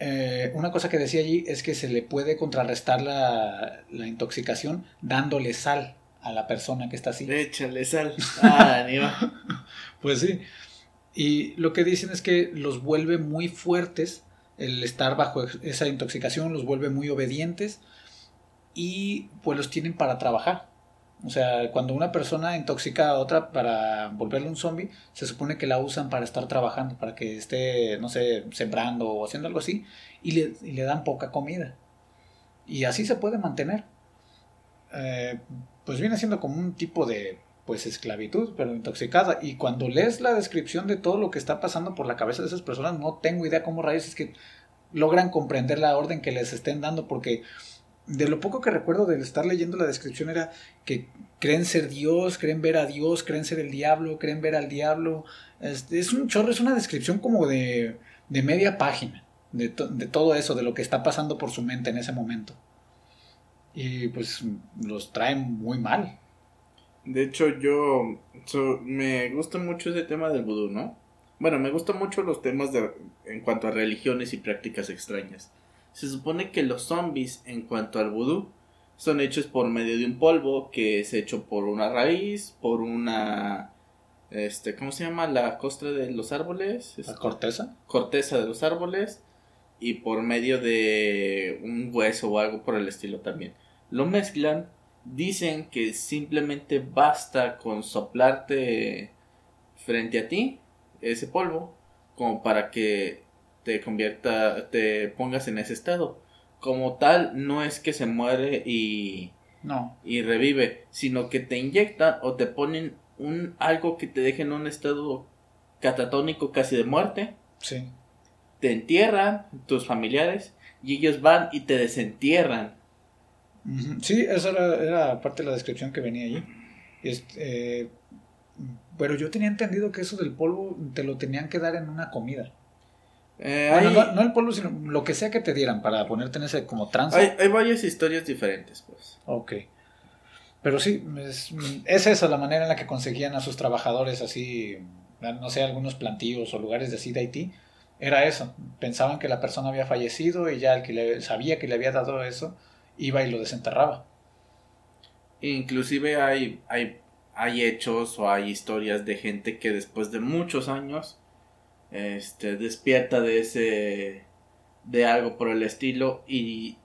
Speaker 1: eh, una cosa que decía allí es que se le puede contrarrestar la, la, intoxicación dándole sal a la persona que está así.
Speaker 2: Échale sal. Ah,
Speaker 1: pues sí. Y lo que dicen es que los vuelve muy fuertes el estar bajo esa intoxicación, los vuelve muy obedientes y pues los tienen para trabajar. O sea, cuando una persona intoxica a otra para volverle un zombie, se supone que la usan para estar trabajando, para que esté, no sé, sembrando o haciendo algo así, y le, le dan poca comida. Y así se puede mantener. Eh, pues viene siendo como un tipo de, pues, esclavitud, pero intoxicada. Y cuando lees la descripción de todo lo que está pasando por la cabeza de esas personas, no tengo idea cómo rayos es que logran comprender la orden que les estén dando, porque de lo poco que recuerdo de estar leyendo la descripción era que creen ser Dios, creen ver a Dios, creen ser el diablo, creen ver al diablo. Es, es un chorro, es una descripción como de, de media página de, de, todo eso, de lo que está pasando por su mente en ese momento. Y pues los traen muy mal.
Speaker 2: De hecho, yo me gusta mucho ese tema del vudú, ¿no? Bueno, me gustan mucho los temas de, en cuanto a religiones y prácticas extrañas. Se supone que los zombies, en cuanto al vudú, son hechos por medio de un polvo que es hecho por una raíz, por una este, ¿cómo se llama? La costra de los árboles.
Speaker 1: ¿La corteza?
Speaker 2: Corteza de los árboles. Y por medio de un hueso o algo por el estilo también. Lo mezclan. Dicen que simplemente basta con soplarte frente a ti ese polvo como para que te convierta, te pongas en ese estado. Como tal, no es que se muere y,
Speaker 1: no.
Speaker 2: y revive, sino que te inyectan o te ponen un algo que te deje en un estado catatónico casi de muerte.
Speaker 1: Sí.
Speaker 2: Te entierran tus familiares y ellos van y te desentierran.
Speaker 1: Sí, esa era, parte de la descripción que venía allí. Este, pero yo tenía entendido que eso del polvo te lo tenían que dar en una comida. Eh, no, el polvo, sino lo que sea que te dieran para ponerte en ese como trance.
Speaker 2: Hay, hay varias historias diferentes, pues.
Speaker 1: Ok. Pero sí, es, es, esa la manera en la que conseguían a sus trabajadores así, no sé, algunos plantíos o lugares de así de Haití. Era eso. Pensaban que la persona había fallecido y ya el que le, sabía que le había dado eso iba y lo desenterraba.
Speaker 2: Inclusive hay, hay, hay hechos o hay historias de gente que después de muchos años este, despierta de ese, de algo por el estilo y,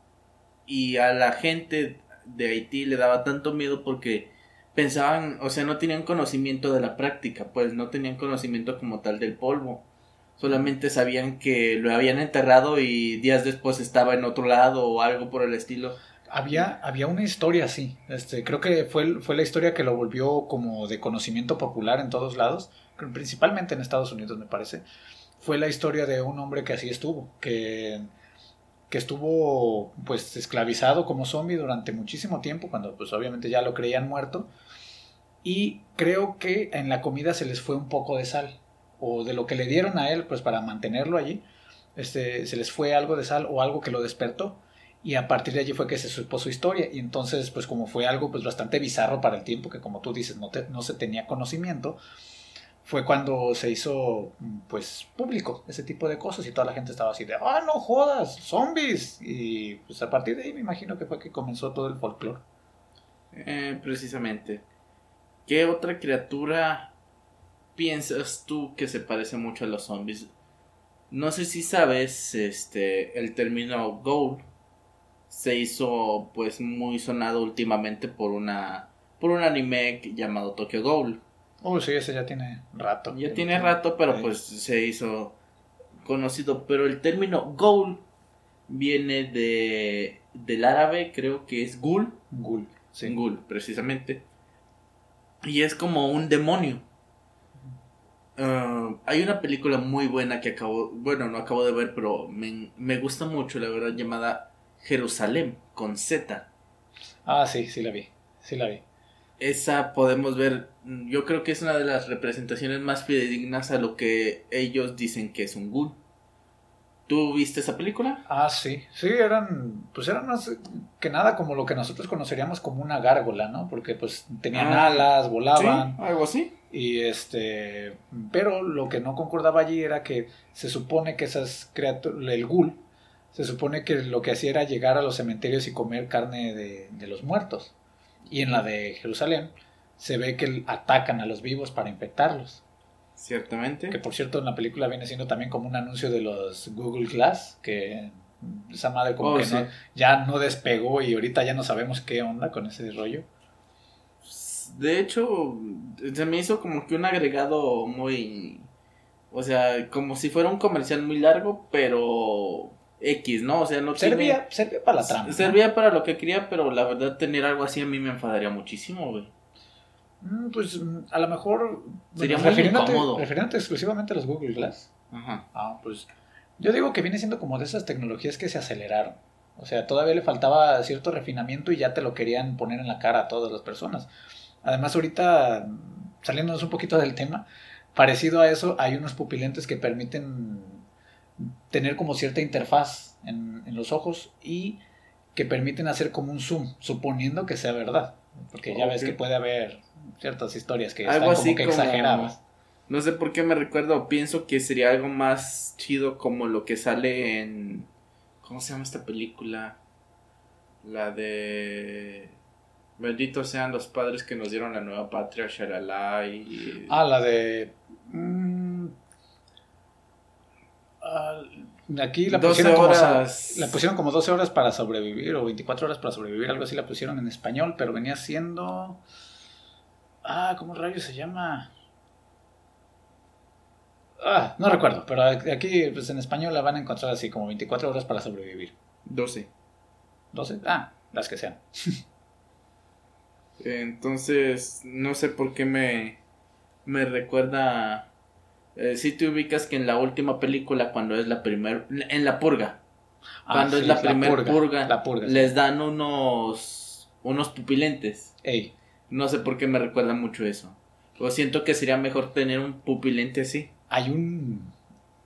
Speaker 2: y a la gente de Haití le daba tanto miedo porque pensaban, o sea, no tenían conocimiento de la práctica, pues no tenían conocimiento como tal del polvo. Solamente sabían que lo habían enterrado y días después estaba en otro lado o algo por el estilo.
Speaker 1: Había, había una historia así. Este, creo que fue, fue la historia que lo volvió como de conocimiento popular en todos lados principalmente en Estados Unidos me parece, fue la historia de un hombre que así estuvo, que, que estuvo pues esclavizado como zombie durante muchísimo tiempo, cuando pues obviamente ya lo creían muerto, y creo que en la comida se les fue un poco de sal, o de lo que le dieron a él pues para mantenerlo allí, este, se les fue algo de sal o algo que lo despertó, y a partir de allí fue que se supo su historia y entonces pues como fue algo pues bastante bizarro para el tiempo que como tú dices no, no se tenía conocimiento fue cuando se hizo pues público ese tipo de cosas y toda la gente estaba así de, ah, no jodas, zombies. Y pues a partir de ahí me imagino que fue que comenzó todo el folclore.
Speaker 2: Eh, precisamente. ¿Qué otra criatura piensas tú que se parece mucho a los zombies? No sé si sabes, este, el término Ghoul se hizo pues muy sonado últimamente por una por un anime llamado Tokyo Ghoul
Speaker 1: Oh, sí, ese ya tiene rato.
Speaker 2: Ya tiene rato, pero pues se hizo conocido. Pero el término ghoul viene de del árabe, creo que es ghoul.
Speaker 1: Ghoul,
Speaker 2: sí. Ghoul, precisamente. Y es como un demonio. Ah, hay una película muy buena que acabo, bueno, no acabo de ver, pero me, me gusta mucho, la verdad, llamada Jerusalén, con Z.
Speaker 1: Ah, sí, sí la vi, sí la vi
Speaker 2: esa podemos ver, yo creo que es una de las representaciones más fidedignas a lo que ellos dicen que es un ghoul. ¿Tú viste esa película?
Speaker 1: Ah, sí, sí, eran, pues eran más que nada como lo que nosotros conoceríamos como una gárgola, ¿no? Porque pues tenían ah, alas, volaban.
Speaker 2: algo así.
Speaker 1: Y este, pero lo que no concordaba allí era que se supone que esas criaturas, el ghoul, se supone que lo que hacía era llegar a los cementerios y comer carne de, de los muertos. Y en la de Jerusalén se ve que atacan a los vivos para infectarlos.
Speaker 2: Ciertamente.
Speaker 1: Que por cierto en la película viene siendo también como un anuncio de los Google Glass, que esa madre como
Speaker 2: Oh,
Speaker 1: que
Speaker 2: sí.
Speaker 1: no- ya no despegó y ahorita ya no sabemos qué onda con ese rollo.
Speaker 2: De hecho, se me hizo como que un agregado muy... O sea, como si fuera un comercial muy largo, pero X, ¿no? O sea, no tiene-
Speaker 1: Servía, servía para la trama. ¿no?
Speaker 2: Servía para lo que quería, pero la verdad tener algo así a mí me enfadaría muchísimo, güey.
Speaker 1: Mm, Pues a lo mejor.
Speaker 2: Sería
Speaker 1: bueno,
Speaker 2: muy incómodo.
Speaker 1: refiriéndote exclusivamente a los Google Glass.
Speaker 2: Ajá.
Speaker 1: Ah, pues. Yo digo que viene siendo como de esas tecnologías que se aceleraron. O sea, todavía le faltaba cierto refinamiento y ya te lo querían poner en la cara a todas las personas. Además, ahorita, saliéndonos un poquito del tema, parecido a eso, hay unos pupilentes que permiten tener como cierta interfaz en, en los ojos y que permiten hacer como un zoom, suponiendo que sea verdad. Porque ya ves que puede haber ciertas historias que
Speaker 2: Algo
Speaker 1: están como
Speaker 2: así
Speaker 1: que
Speaker 2: como-
Speaker 1: exageradas.
Speaker 2: No sé por qué me recuerdo, pienso que sería algo más chido como lo que sale en... ¿Cómo se llama esta película? La de... Benditos sean los padres que nos dieron la nueva patria, shalala y...
Speaker 1: Ah, la de. mm, aquí la
Speaker 2: 12
Speaker 1: pusieron, como,
Speaker 2: horas.
Speaker 1: la pusieron como 12 horas para sobrevivir o 24 horas para sobrevivir, algo así la pusieron en español, pero venía siendo. Ah, ¿cómo rayos se llama? Ah, no recuerdo, pero aquí pues, en español la van a encontrar así como 24 horas para sobrevivir.
Speaker 2: 12.
Speaker 1: ¿12? Ah, las que sean.
Speaker 2: Entonces, no sé por qué me, me recuerda... Eh, si te ubicas que en la última película, cuando es la primer... En la purga.
Speaker 1: Ah,
Speaker 2: cuando
Speaker 1: sí,
Speaker 2: es la primer purga,
Speaker 1: La purga. sí.
Speaker 2: Les dan unos... Unos pupilentes.
Speaker 1: Ey,
Speaker 2: No sé por qué me recuerda mucho eso. O siento que sería mejor tener un pupilente así.
Speaker 1: hay un,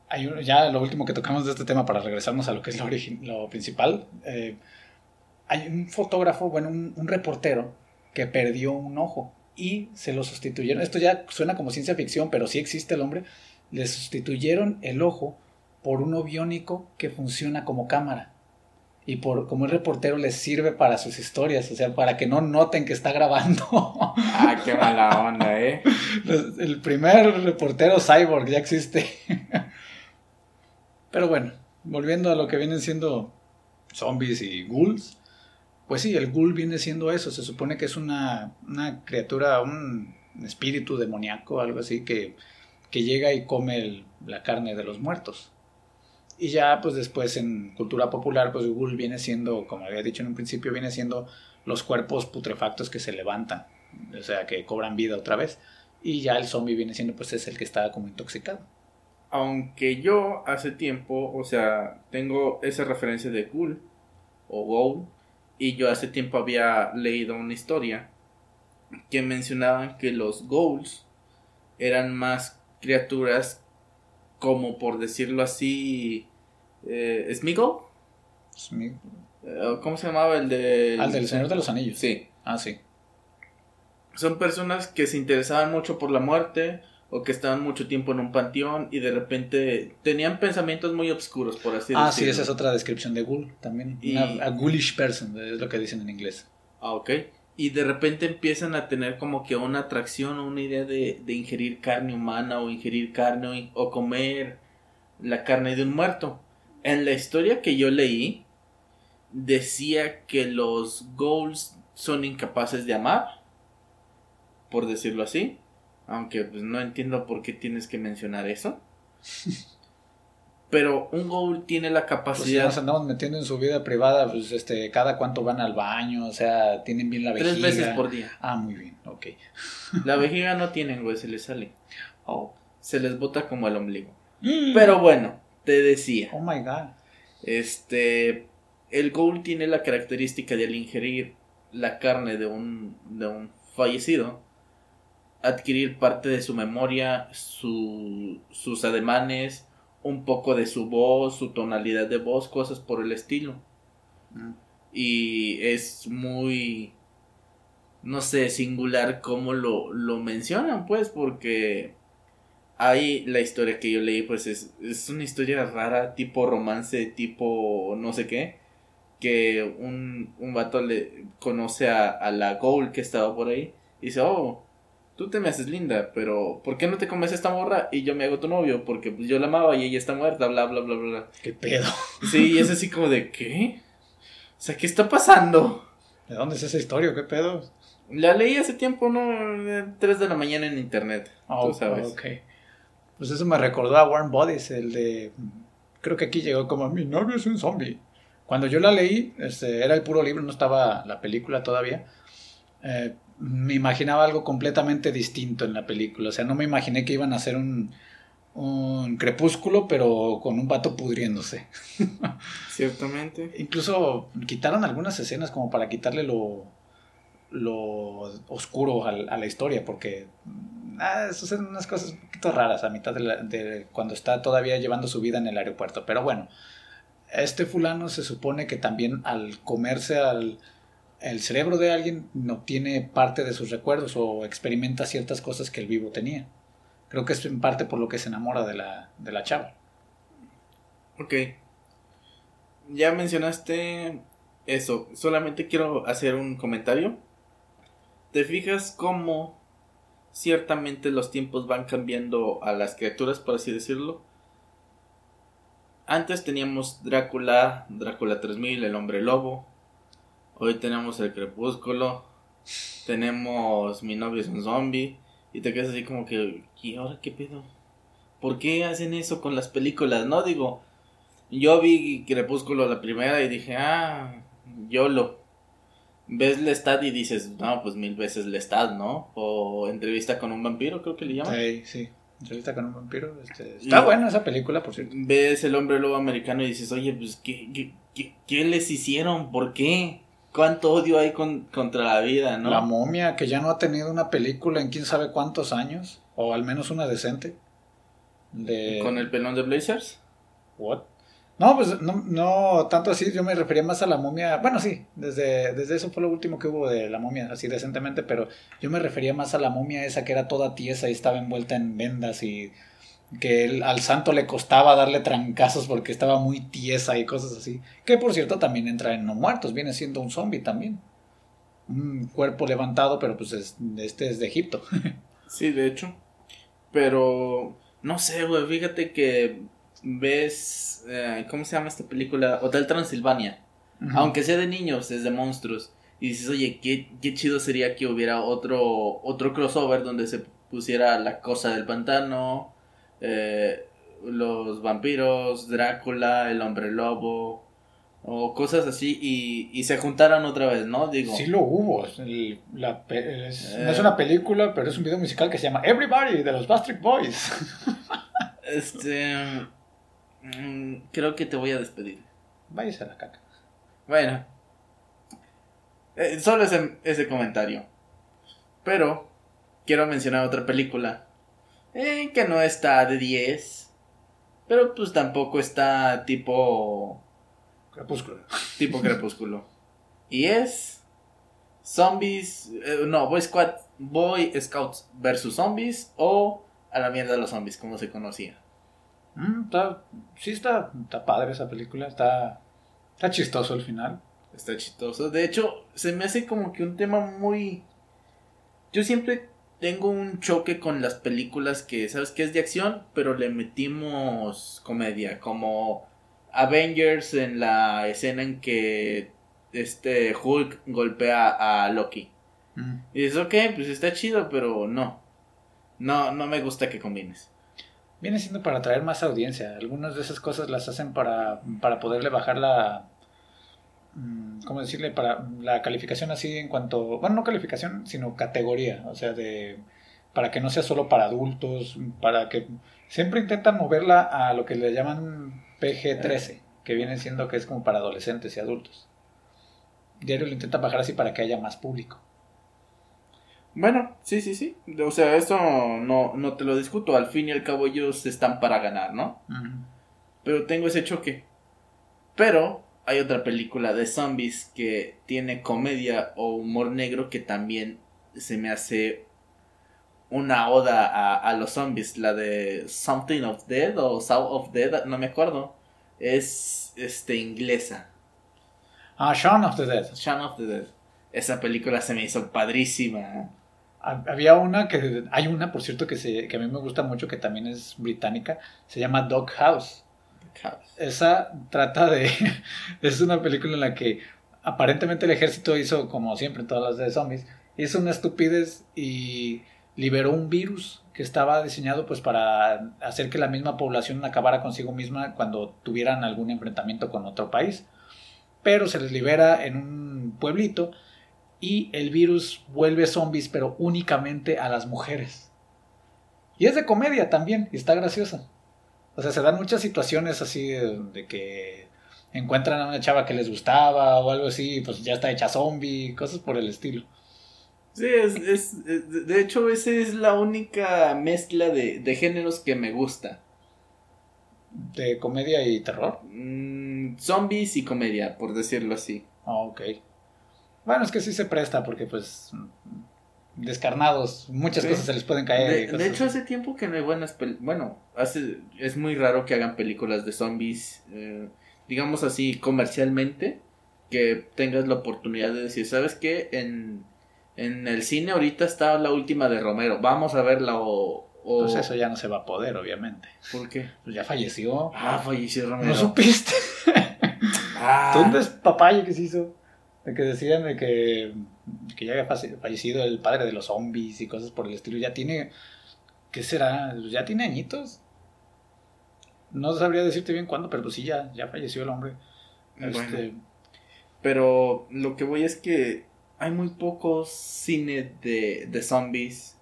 Speaker 1: hay un- ya lo último que tocamos de este tema para regresarnos a lo que es lo, lo principal. eh, hay un fotógrafo, bueno, un, un reportero que perdió un ojo y se lo sustituyeron. Esto ya suena como ciencia ficción, pero sí existe el hombre. Le sustituyeron el ojo por uno biónico que funciona como cámara. Y por como el reportero les sirve para sus historias, o sea, para que no noten que está grabando.
Speaker 2: Ah, qué mala onda, eh.
Speaker 1: El primer reportero cyborg ya existe. Pero bueno, volviendo a lo que vienen siendo zombies y ghouls. Pues sí, el ghoul viene siendo eso. Se supone que es una, una criatura, un espíritu demoníaco, algo así, que, que llega y come la carne de los muertos. Y ya, pues después en cultura popular, pues ghoul viene siendo, como había dicho en un principio, viene siendo los cuerpos putrefactos que se levantan. O sea, que cobran vida otra vez. Y ya el zombie viene siendo, pues es el que está como intoxicado.
Speaker 2: Aunque yo hace tiempo, o sea, tengo esa referencia de ghoul o ghoul. Y yo hace tiempo había leído una historia que mencionaban que los ghouls eran más criaturas como por decirlo así, eh, Smeagol, Eh, ¿cómo se llamaba el de...
Speaker 1: Al del Señor de los Anillos.
Speaker 2: Sí,
Speaker 1: Ah, sí.
Speaker 2: son personas que se interesaban mucho por la muerte o que estaban mucho tiempo en un panteón y de repente tenían pensamientos muy oscuros, por así
Speaker 1: ah, sí,
Speaker 2: decirlo.
Speaker 1: esa es otra descripción de ghoul también.
Speaker 2: Y-
Speaker 1: Una, a ghoulish person, es lo que dicen en inglés.
Speaker 2: Ah, ok. Y de repente empiezan a tener como que una atracción o una idea de, de ingerir carne humana o ingerir carne o, o comer la carne de un muerto. En la historia que yo leí, decía que los ghouls son incapaces de amar, por decirlo así. Aunque pues, no entiendo por qué tienes que mencionar eso. Pero un ghoul tiene la
Speaker 1: Pues si
Speaker 2: capacidad...
Speaker 1: nos andamos metiendo en su vida privada, pues este, cada cuánto van al baño, o sea, tienen bien la vejiga.
Speaker 2: Tres veces por día.
Speaker 1: Ah, muy bien, ok.
Speaker 2: La vejiga no tienen, güey, se les sale.
Speaker 1: Oh.
Speaker 2: Se les bota como el ombligo. Pero bueno, te decía.
Speaker 1: Oh my god.
Speaker 2: Este. El ghoul tiene la característica de al ingerir la carne de un, de un fallecido, adquirir parte de su memoria, su, sus ademanes, un poco de su voz, su tonalidad de voz, cosas por el estilo.
Speaker 1: Mm.
Speaker 2: Y es muy. no sé, singular cómo lo, lo mencionan, pues, porque ahí la historia que yo leí, pues, es, es una historia rara, tipo romance, tipo no sé qué, que un, un vato le conoce a, a la Gold que estaba por ahí y dice, oh, tú te me haces linda, pero ¿por qué no te comes esta morra y yo me hago tu novio? Porque pues, yo la amaba y ella está muerta, bla, bla, bla, bla.
Speaker 1: ¿Qué pedo?
Speaker 2: Sí, y es así como de, ¿qué? O sea, ¿qué está pasando?
Speaker 1: ¿De dónde es esa historia? ¿Qué pedo?
Speaker 2: La leí hace tiempo, ¿no? 3 de la mañana en internet.
Speaker 1: Oh,
Speaker 2: tú sabes.
Speaker 1: ok. Pues eso me recordó a Warm Bodies, el de... Creo que aquí llegó como mi novio es un zombie. Cuando yo la leí, este, era el puro libro, no estaba la película todavía. Eh, me imaginaba algo completamente distinto en la película. O sea, no me imaginé que iban a hacer un, un crepúsculo, pero con un vato pudriéndose.
Speaker 2: Ciertamente.
Speaker 1: Incluso quitaron algunas escenas como para quitarle lo, lo oscuro a, a la historia, porque ah, suceden unas cosas un poquito raras a mitad de, la- de cuando está todavía llevando su vida en el aeropuerto. Pero bueno, este fulano se supone que también al comerse al el cerebro de alguien no tiene parte de sus recuerdos o experimenta ciertas cosas que el vivo tenía. Creo que es en parte por lo que se enamora de la, de la chava.
Speaker 2: Ok. Ya mencionaste eso. Solamente quiero hacer un comentario. ¿Te fijas cómo ciertamente los tiempos van cambiando a las criaturas, por así decirlo? Antes teníamos Drácula, Drácula 3000, el hombre lobo. Hoy tenemos el crepúsculo. Tenemos mi novio es un zombie. Y te quedas así como que, ¿y ahora qué pedo? ¿Por qué hacen eso con las películas? No digo, yo vi Crepúsculo la primera y dije, ah, YOLO. Ves Lestat y dices, no, pues mil veces Lestat, ¿no? O Entrevista con un vampiro, creo que le llaman.
Speaker 1: Sí, sí. Entrevista con un vampiro. este, está
Speaker 2: Y-
Speaker 1: buena esa película, por cierto.
Speaker 2: Ves El hombre lobo americano y dices, oye, pues, ¿qué, qué, qué, qué les hicieron? ¿Por qué? ¿Cuánto odio hay con- contra la vida, no?
Speaker 1: La momia, que ya no ha tenido una película en quién sabe cuántos años, o al menos una decente. De...
Speaker 2: ¿Con el pelón de Blazers?
Speaker 1: ¿What? No, pues no, no tanto así, yo me refería más a la momia. Bueno, sí, desde, desde eso fue lo último que hubo de la momia, así decentemente, pero yo me refería más a la momia esa que era toda tiesa y estaba envuelta en vendas y que él- al santo le costaba darle trancazos porque estaba muy tiesa y cosas así. Que por cierto también entra en no muertos, viene siendo un zombie también. Un cuerpo levantado, pero pues es- este es de Egipto.
Speaker 2: Sí, de hecho. Pero, no sé, güey, fíjate que ves, eh, ¿cómo se llama esta película? Hotel Transilvania. Aunque sea de niños, es de monstruos. Y dices, oye, qué, qué chido sería que hubiera otro, otro crossover donde se pusiera la cosa del pantano, eh, los vampiros, Drácula, el hombre lobo, o cosas así, y, y se juntaran otra vez, ¿no? Digo,
Speaker 1: Sí lo hubo. el- la es- no es
Speaker 2: Eh.
Speaker 1: una película, pero es un video musical que se llama Everybody de los Bastard Boys.
Speaker 2: este. mm, creo que te voy a despedir.
Speaker 1: Váyase a la caca.
Speaker 2: Bueno, eh, solo ese, ese comentario. Pero quiero mencionar otra película eh, que no está de 10, pero pues tampoco está tipo
Speaker 1: Crepúsculo.
Speaker 2: tipo Crepúsculo. Y es Zombies, eh, no, Boy Squad, Boy Scouts versus Zombies o a la mierda de los zombies como se conocía.
Speaker 1: Mm, está, sí está, está padre esa película. Está, está chistoso el final.
Speaker 2: Está chistoso. De hecho, se me hace como que un tema muy... Yo siempre tengo un choque con las películas que, ¿sabes que Es de acción, pero le metimos comedia. Como Avengers en la escena en que este Hulk golpea a Loki.
Speaker 1: Mm.
Speaker 2: Y dices, ok, pues está chido, pero no. No, no me gusta que combines.
Speaker 1: Viene siendo para atraer más audiencia. Algunas de esas cosas las hacen para, para poderle bajar la... mm, ¿Cómo decirle? Para la calificación así en cuanto... Bueno, no calificación, sino categoría. O sea, de... Para que no sea solo para adultos, para que... Siempre intentan moverla a lo que le llaman PG-13, que viene siendo que es como para adolescentes y adultos. Diario lo intentan bajar así para que haya más público.
Speaker 2: Bueno, sí, sí, sí. O sea, eso no, no te lo discuto. Al fin y al cabo ellos están para ganar, ¿no? Pero tengo ese choque. Pero hay otra película de zombies que tiene comedia o humor negro que también se me hace una oda a, a los zombies, la de Something of Dead o South of Dead, no me acuerdo. Es este inglesa.
Speaker 1: Ah, Shaun of the Dead.
Speaker 2: Shaun of the Dead. Esa película se me hizo padrísima.
Speaker 1: Había una que, hay una por cierto que, se, que a mí me gusta mucho que también es británica, se llama Dog House. Esa trata de, es una película en la que aparentemente el ejército hizo, como siempre todas las de zombies, hizo una estupidez y liberó un virus que estaba diseñado pues para hacer que la misma población acabara consigo misma cuando tuvieran algún enfrentamiento con otro país. Pero se les libera en un pueblito y el virus vuelve zombies, pero únicamente a las mujeres. Y es de comedia también, y está graciosa. O sea, se dan muchas situaciones así de, que encuentran a una chava que les gustaba o algo así, pues ya está hecha zombie, cosas por el estilo.
Speaker 2: Sí, es, es, de hecho esa es la única mezcla de, de géneros que me gusta.
Speaker 1: ¿De comedia y terror?
Speaker 2: Mm, zombies y comedia, por decirlo así.
Speaker 1: Ah, ok. Bueno, es que sí se presta porque pues descarnados, muchas cosas se les pueden caer.
Speaker 2: De, hecho, hace tiempo que no hay buenas Bueno, hace, es muy raro que hagan películas de zombies, eh, digamos así, comercialmente, que tengas la oportunidad de decir, ¿sabes qué? En, en el cine ahorita está la última de Romero, vamos a verla o...
Speaker 1: Pues eso ya no se va a poder, obviamente.
Speaker 2: ¿Por qué?
Speaker 1: Pues ya falleció.
Speaker 2: Ah, falleció Romero.
Speaker 1: ¿No supiste? ah. ¿Dónde es papaya que se hizo? De que decían de que, que ya había fallecido el padre de los zombies y cosas por el estilo. Ya tiene. ¿Qué será? Pues ya tiene añitos. No sabría decirte bien cuándo, pero pues sí, ya, ya falleció el hombre. Este,
Speaker 2: pero lo que voy es que hay muy pocos cine de, de zombies.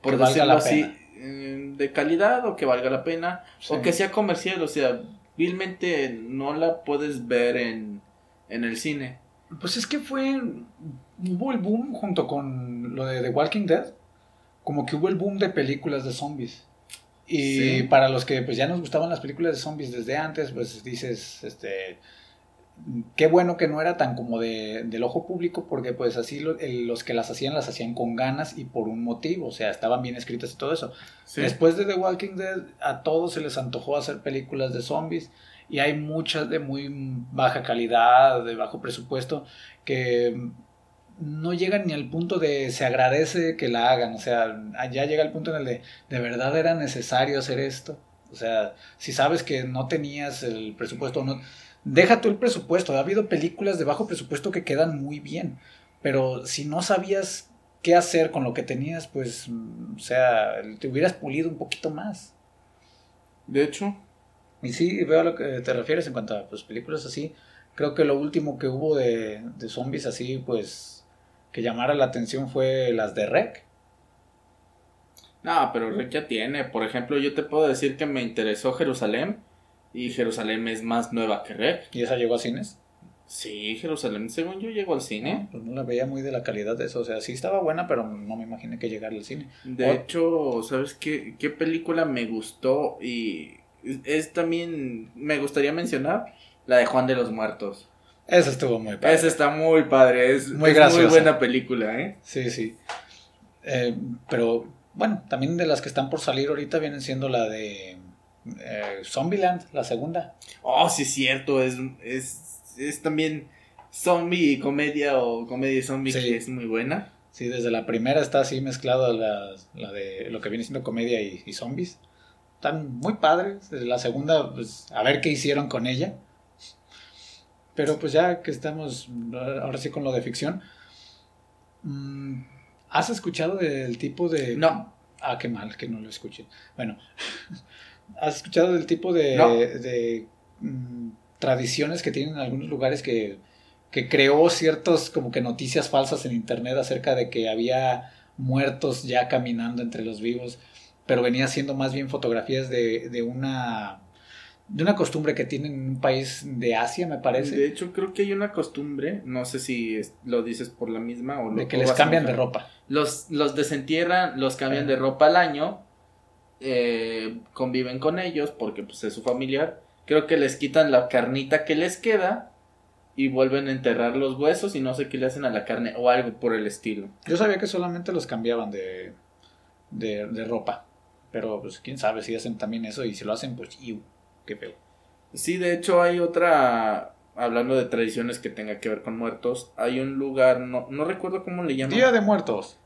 Speaker 2: Por decirlo así. Eh, de calidad o que valga la pena. O que sea comercial. O sea, vilmente no la puedes ver en, en el cine.
Speaker 1: Pues es que fue. Hubo el boom junto con lo de The Walking Dead. Como que hubo el boom de películas de zombies. Y para los que pues ya nos gustaban las películas de zombies desde antes, pues dices, este. Qué bueno que no era tan como de, del ojo público, porque pues así los que las hacían las hacían con ganas y por un motivo, o sea, estaban bien escritas y todo eso. Después de The Walking Dead, a todos se les antojó hacer películas de zombies y hay muchas de muy baja calidad, de bajo presupuesto, que no llegan ni al punto de se agradece que la hagan, o sea, ya llega el punto en el de de verdad era necesario hacer esto, o sea, si sabes que no tenías el presupuesto, no, deja tú el presupuesto, ha habido películas de bajo presupuesto que quedan muy bien, pero si no sabías qué hacer con lo que tenías, pues, o sea, te hubieras pulido un poquito más.
Speaker 2: De hecho,
Speaker 1: y sí, veo a lo que te refieres en cuanto a pues, películas así. Creo que lo último que hubo de, de zombies así, pues, que llamara la atención fue las de Rec.
Speaker 2: No, pero Rec ya tiene. Por ejemplo, yo te puedo decir que me interesó Jerusalén. Y Jerusalén es más nueva que Rec.
Speaker 1: ¿Y esa llegó a cines?
Speaker 2: Sí, Jerusalén, según yo, llegó al cine.
Speaker 1: No, pues no la veía muy de la calidad de eso. O sea, sí estaba buena, pero no me imaginé que llegara al cine.
Speaker 2: De hecho, ¿sabes qué, qué película me gustó? Y es también, me gustaría mencionar la de Juan de los Muertos.
Speaker 1: Esa estuvo muy padre.
Speaker 2: Esa está muy padre, es muy, muy buena película, ¿eh?
Speaker 1: Sí, sí. Eh, pero bueno, también de las que están por salir ahorita vienen siendo la de eh, Zombieland, la segunda.
Speaker 2: Oh, sí, es cierto, es, es, es también zombie y comedia o comedia y zombie que es muy buena.
Speaker 1: Sí, desde la primera está así mezclada la, la de lo que viene siendo comedia y, y zombies están muy padres. La segunda, pues a ver qué hicieron con ella. Pero pues ya que estamos ahora sí con lo de ficción. Mm, ¿Has escuchado del tipo de...
Speaker 2: No.
Speaker 1: Ah, qué mal que no lo escuchen. Bueno, ¿has escuchado del tipo de, mm, tradiciones que tienen algunos lugares que, que creó ciertos como que noticias falsas en internet acerca de que había muertos ya caminando entre los vivos? Pero venía siendo más bien fotografías de, de una de una costumbre que tienen en un país de Asia, me parece.
Speaker 2: De hecho, creo que hay una costumbre, no sé si lo dices por la misma o
Speaker 1: De que les cambian de ropa.
Speaker 2: Los, los desentierran, los cambian de ropa al año, eh, conviven con ellos porque pues es su familiar. Creo que les quitan la carnita que les queda y vuelven a enterrar los huesos y no sé qué le hacen a la carne o algo por el estilo.
Speaker 1: Yo sabía que solamente los cambiaban de, de, de ropa, pero pues quién sabe si hacen también eso y si lo hacen, pues, iu, qué feo.
Speaker 2: Sí, de hecho hay otra, hablando de tradiciones que tenga que ver con muertos, hay un lugar, no, no recuerdo cómo le llaman.
Speaker 1: Día de Muertos.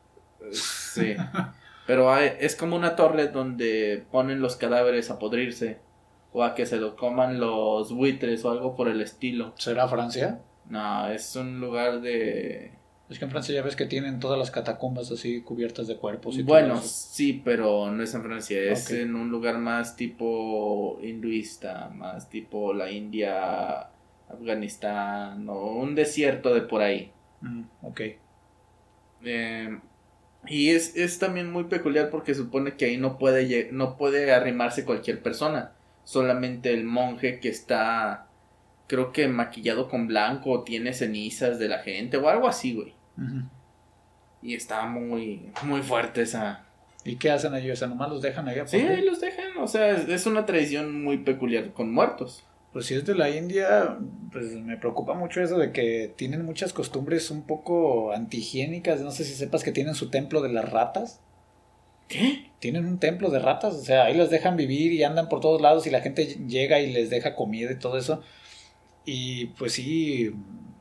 Speaker 2: Sí. Pero hay- es como una torre donde ponen los cadáveres a podrirse o a que se lo coman los buitres o algo por el estilo.
Speaker 1: ¿Será Francia?
Speaker 2: No, es un lugar de...
Speaker 1: Es que en Francia ya ves que tienen todas las catacumbas así cubiertas de cuerpos y
Speaker 2: Bueno,
Speaker 1: todo eso.
Speaker 2: sí, pero no es en Francia, es en un lugar más tipo hinduista, más tipo la India, Afganistán o un desierto de por ahí.
Speaker 1: Mm, ok.
Speaker 2: Eh, y es, es también muy peculiar porque supone que ahí no puede, no puede arrimarse cualquier persona. Solamente el monje que está, creo que maquillado con blanco, o tiene cenizas de la gente o algo así, güey. Y está muy, muy fuerte esa...
Speaker 1: ¿Y qué hacen ellos? O sea, nomás los dejan ahí. ¿por
Speaker 2: Sí, ahí los dejan. O sea, es, es una tradición muy peculiar con muertos.
Speaker 1: Pues si es de la India, pues me preocupa mucho eso de que tienen muchas costumbres un poco antihigiénicas. No sé si sepas que tienen su templo de las ratas.
Speaker 2: ¿Qué?
Speaker 1: Tienen un templo de ratas, o sea, ahí las dejan vivir y andan por todos lados y la gente llega y les deja comida y todo eso. Y pues sí,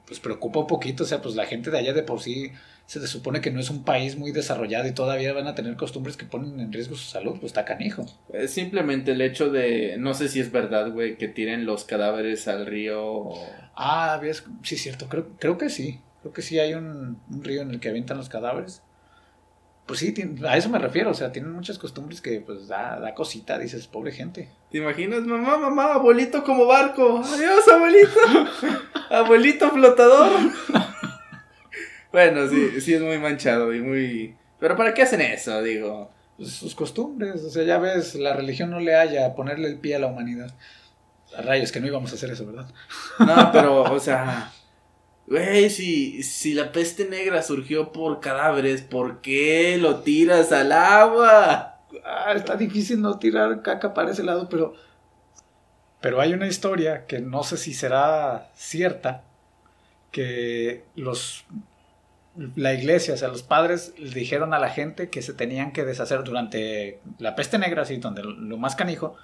Speaker 1: pues preocupa un poquito, o sea, pues la gente de allá de por sí se supone que no es un país muy desarrollado y todavía van a tener costumbres que ponen en riesgo su salud, pues está canijo.
Speaker 2: Es simplemente el hecho de, no sé si es verdad, güey, que tiren los cadáveres al río. o-
Speaker 1: Ah, ¿ves? sí, cierto, creo, creo que sí, creo que sí hay un, un río en el que avientan los cadáveres. Pues sí, a eso me refiero, o sea, tienen muchas costumbres que pues da, da cosita, dices, pobre gente.
Speaker 2: ¿Te imaginas, mamá, mamá, abuelito como barco? Adiós, abuelito. abuelito flotador. bueno, sí, sí es muy manchado y muy... Pero ¿para qué hacen eso? Digo,
Speaker 1: pues, sus costumbres, o sea, ya ves, la religión no le haya ponerle el pie a la humanidad. A rayos, que no íbamos a hacer eso, ¿verdad?
Speaker 2: no, pero, o sea... Güey, si, si la peste negra surgió por cadáveres, ¿por qué lo tiras al agua?
Speaker 1: Ah, está difícil no tirar caca para ese lado, pero... Pero hay una historia que no sé si será cierta, que los... La iglesia, o sea, los padres dijeron a la gente que se tenían que deshacer durante la peste negra, así, donde lo más canijo,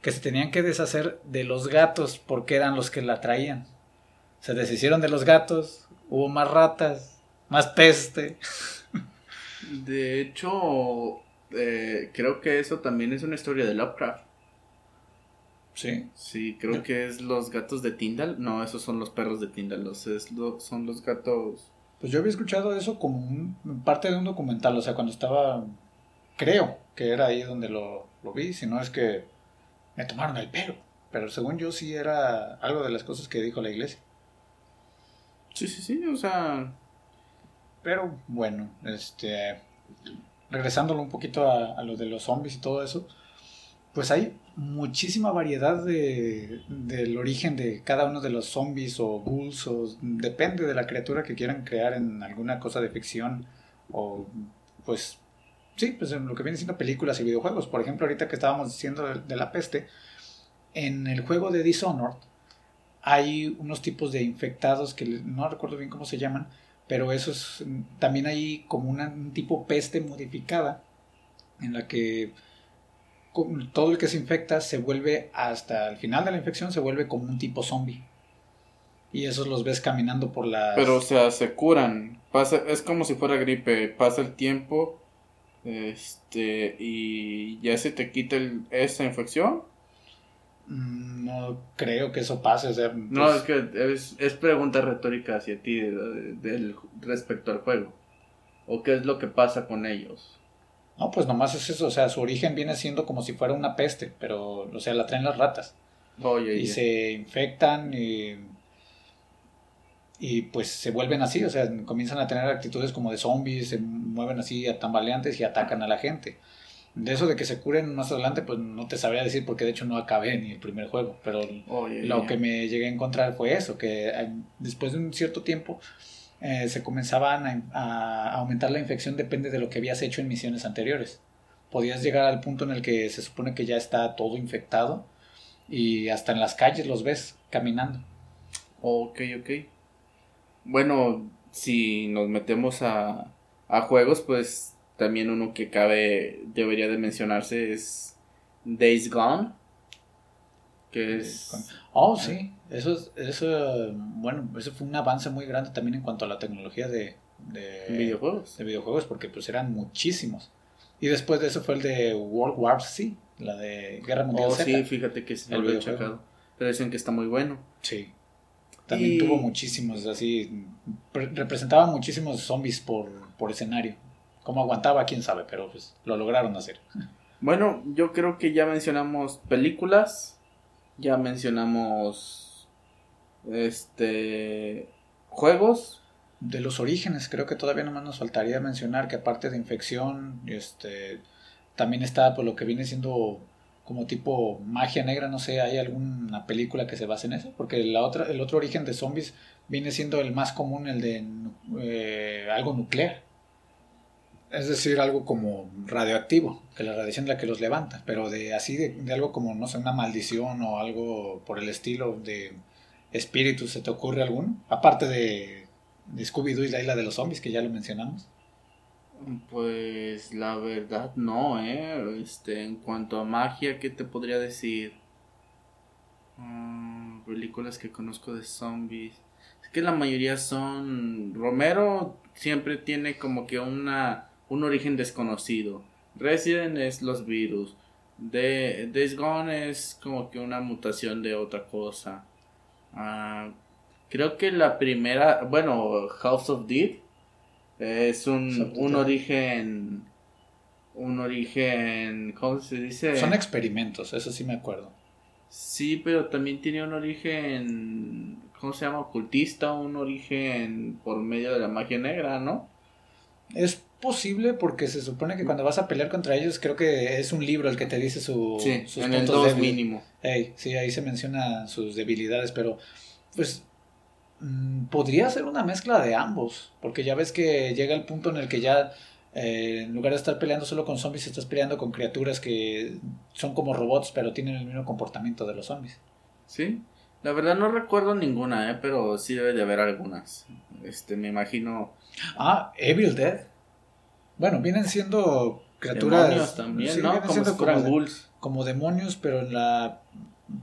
Speaker 1: que se tenían que deshacer de los gatos porque eran los que la traían. Se deshicieron de los gatos, hubo más ratas, más peste.
Speaker 2: De hecho, eh, creo que eso también es una historia de Lovecraft.
Speaker 1: Sí.
Speaker 2: Sí, creo que es los gatos de Tyndall. No, esos son los perros de Tyndall. Los, es lo- son los gatos.
Speaker 1: Pues yo había escuchado eso como un- parte de un documental, o sea, cuando estaba, creo que era ahí donde lo, lo vi, si no es que me tomaron el pelo, pero según yo sí era algo de las cosas que dijo la iglesia.
Speaker 2: Sí, sí, sí, o sea.
Speaker 1: Pero bueno, este, regresándolo un poquito a, lo de los zombies y todo eso, pues hay muchísima variedad de, del origen de cada uno de los zombies o ghouls, o depende de la criatura que quieran crear en alguna cosa de ficción, o pues sí, pues en lo que viene siendo películas y videojuegos. Por ejemplo, ahorita que estábamos diciendo de, de la peste, en el juego de Dishonored hay unos tipos de infectados que no recuerdo bien cómo se llaman, pero esos también hay como una, un tipo peste modificada en la que todo el que se infecta se vuelve hasta el final de la infección se vuelve como un tipo zombie y esos los ves caminando por las
Speaker 2: Pero, o sea, se curan. Pasa, es como si fuera gripe. Pasa el tiempo. Este. Y ya se te quita el- esa infección.
Speaker 1: Mm, no creo que eso pase o sea,
Speaker 2: No,
Speaker 1: pues,
Speaker 2: es que es, es pregunta retórica hacia ti de- de- del- respecto al juego. ¿O qué es lo que pasa con ellos?
Speaker 1: no pues nomás es eso o sea su origen viene siendo como si fuera una peste pero o sea la traen las ratas
Speaker 2: Oye,
Speaker 1: y se infectan y, y pues se vuelven así, o sea, comienzan a tener actitudes como de zombies, se mueven así a tambaleantes y atacan a la gente. De eso de que se curen más adelante, pues no te sabría decir porque de hecho no acabé ni el primer juego, pero lo que me llegué a encontrar fue eso, que eh, después de un cierto tiempo eh, se comenzaban a, a aumentar la infección depende de lo que habías hecho en misiones anteriores. Podías llegar al punto en el que se supone que ya está todo infectado y hasta en las calles los ves caminando.
Speaker 2: Ok, ok. Bueno, si nos metemos a, a juegos, pues también uno que cabe, debería de mencionarse es Days Gone. Que es...
Speaker 1: Oh, sí. Eso, eso, bueno, eso fue un avance muy grande también en cuanto a la tecnología de, de
Speaker 2: videojuegos.
Speaker 1: De videojuegos, porque pues eran muchísimos. Y después de eso fue el de World War Z, la de Guerra Mundial
Speaker 2: oh, sí, fíjate que es el lo checado. Pero dicen que está muy bueno.
Speaker 1: Sí. También tuvo muchísimos, así, representaba muchísimos zombies por, por escenario. Cómo aguantaba, quién sabe, pero pues lo lograron hacer.
Speaker 2: Bueno, yo creo que ya mencionamos películas, ya mencionamos este juegos.
Speaker 1: De los orígenes, creo que todavía nomás nos faltaría mencionar que aparte de infección, este también está por lo que viene siendo como tipo magia negra, no sé, ¿hay alguna película que se base en eso? Porque la otra, el otro origen de zombies viene siendo el más común, el de eh, algo nuclear. Es decir, algo como radioactivo, que la radiación es la que los levanta, pero de así, de, algo como, no sé, una maldición o algo por el estilo de espíritus, ¿se te ocurre alguno? Aparte de, de Scooby-Doo y la isla de los zombies, que ya lo mencionamos.
Speaker 2: Pues la verdad no, ¿eh? Este, en cuanto a magia, ¿qué te podría decir? Mm, películas que conozco de zombies. Es que la mayoría son... Romero siempre tiene como que una un origen desconocido. Resident es los virus. De Days Gone es como que una mutación de otra cosa. Ah, creo que la primera, bueno, House of Dead es un, un origen, un origen, ¿cómo se dice?
Speaker 1: Son experimentos, eso sí me acuerdo.
Speaker 2: Sí, pero también tiene un origen, ¿cómo se llama? Ocultista, un origen por medio de la magia negra, ¿no?
Speaker 1: Es posible porque se supone que cuando vas a pelear contra ellos creo que es un libro el que te dice su,
Speaker 2: sí, sus en puntos el mínimo.
Speaker 1: sí, ahí se menciona sus debilidades, pero pues mm, podría ser una mezcla de ambos, porque ya ves que llega el punto en el que ya eh, en lugar de estar peleando solo con zombies, estás peleando con criaturas que son como robots, pero tienen el mismo comportamiento de los zombies.
Speaker 2: Sí, la verdad no recuerdo ninguna, ¿eh? pero sí debe de haber algunas. Este, me imagino.
Speaker 1: Ah, Evil Dead. Bueno, vienen siendo criaturas.
Speaker 2: Demonios también, ¿no? Como, siendo como,
Speaker 1: como, demonios, pero en la.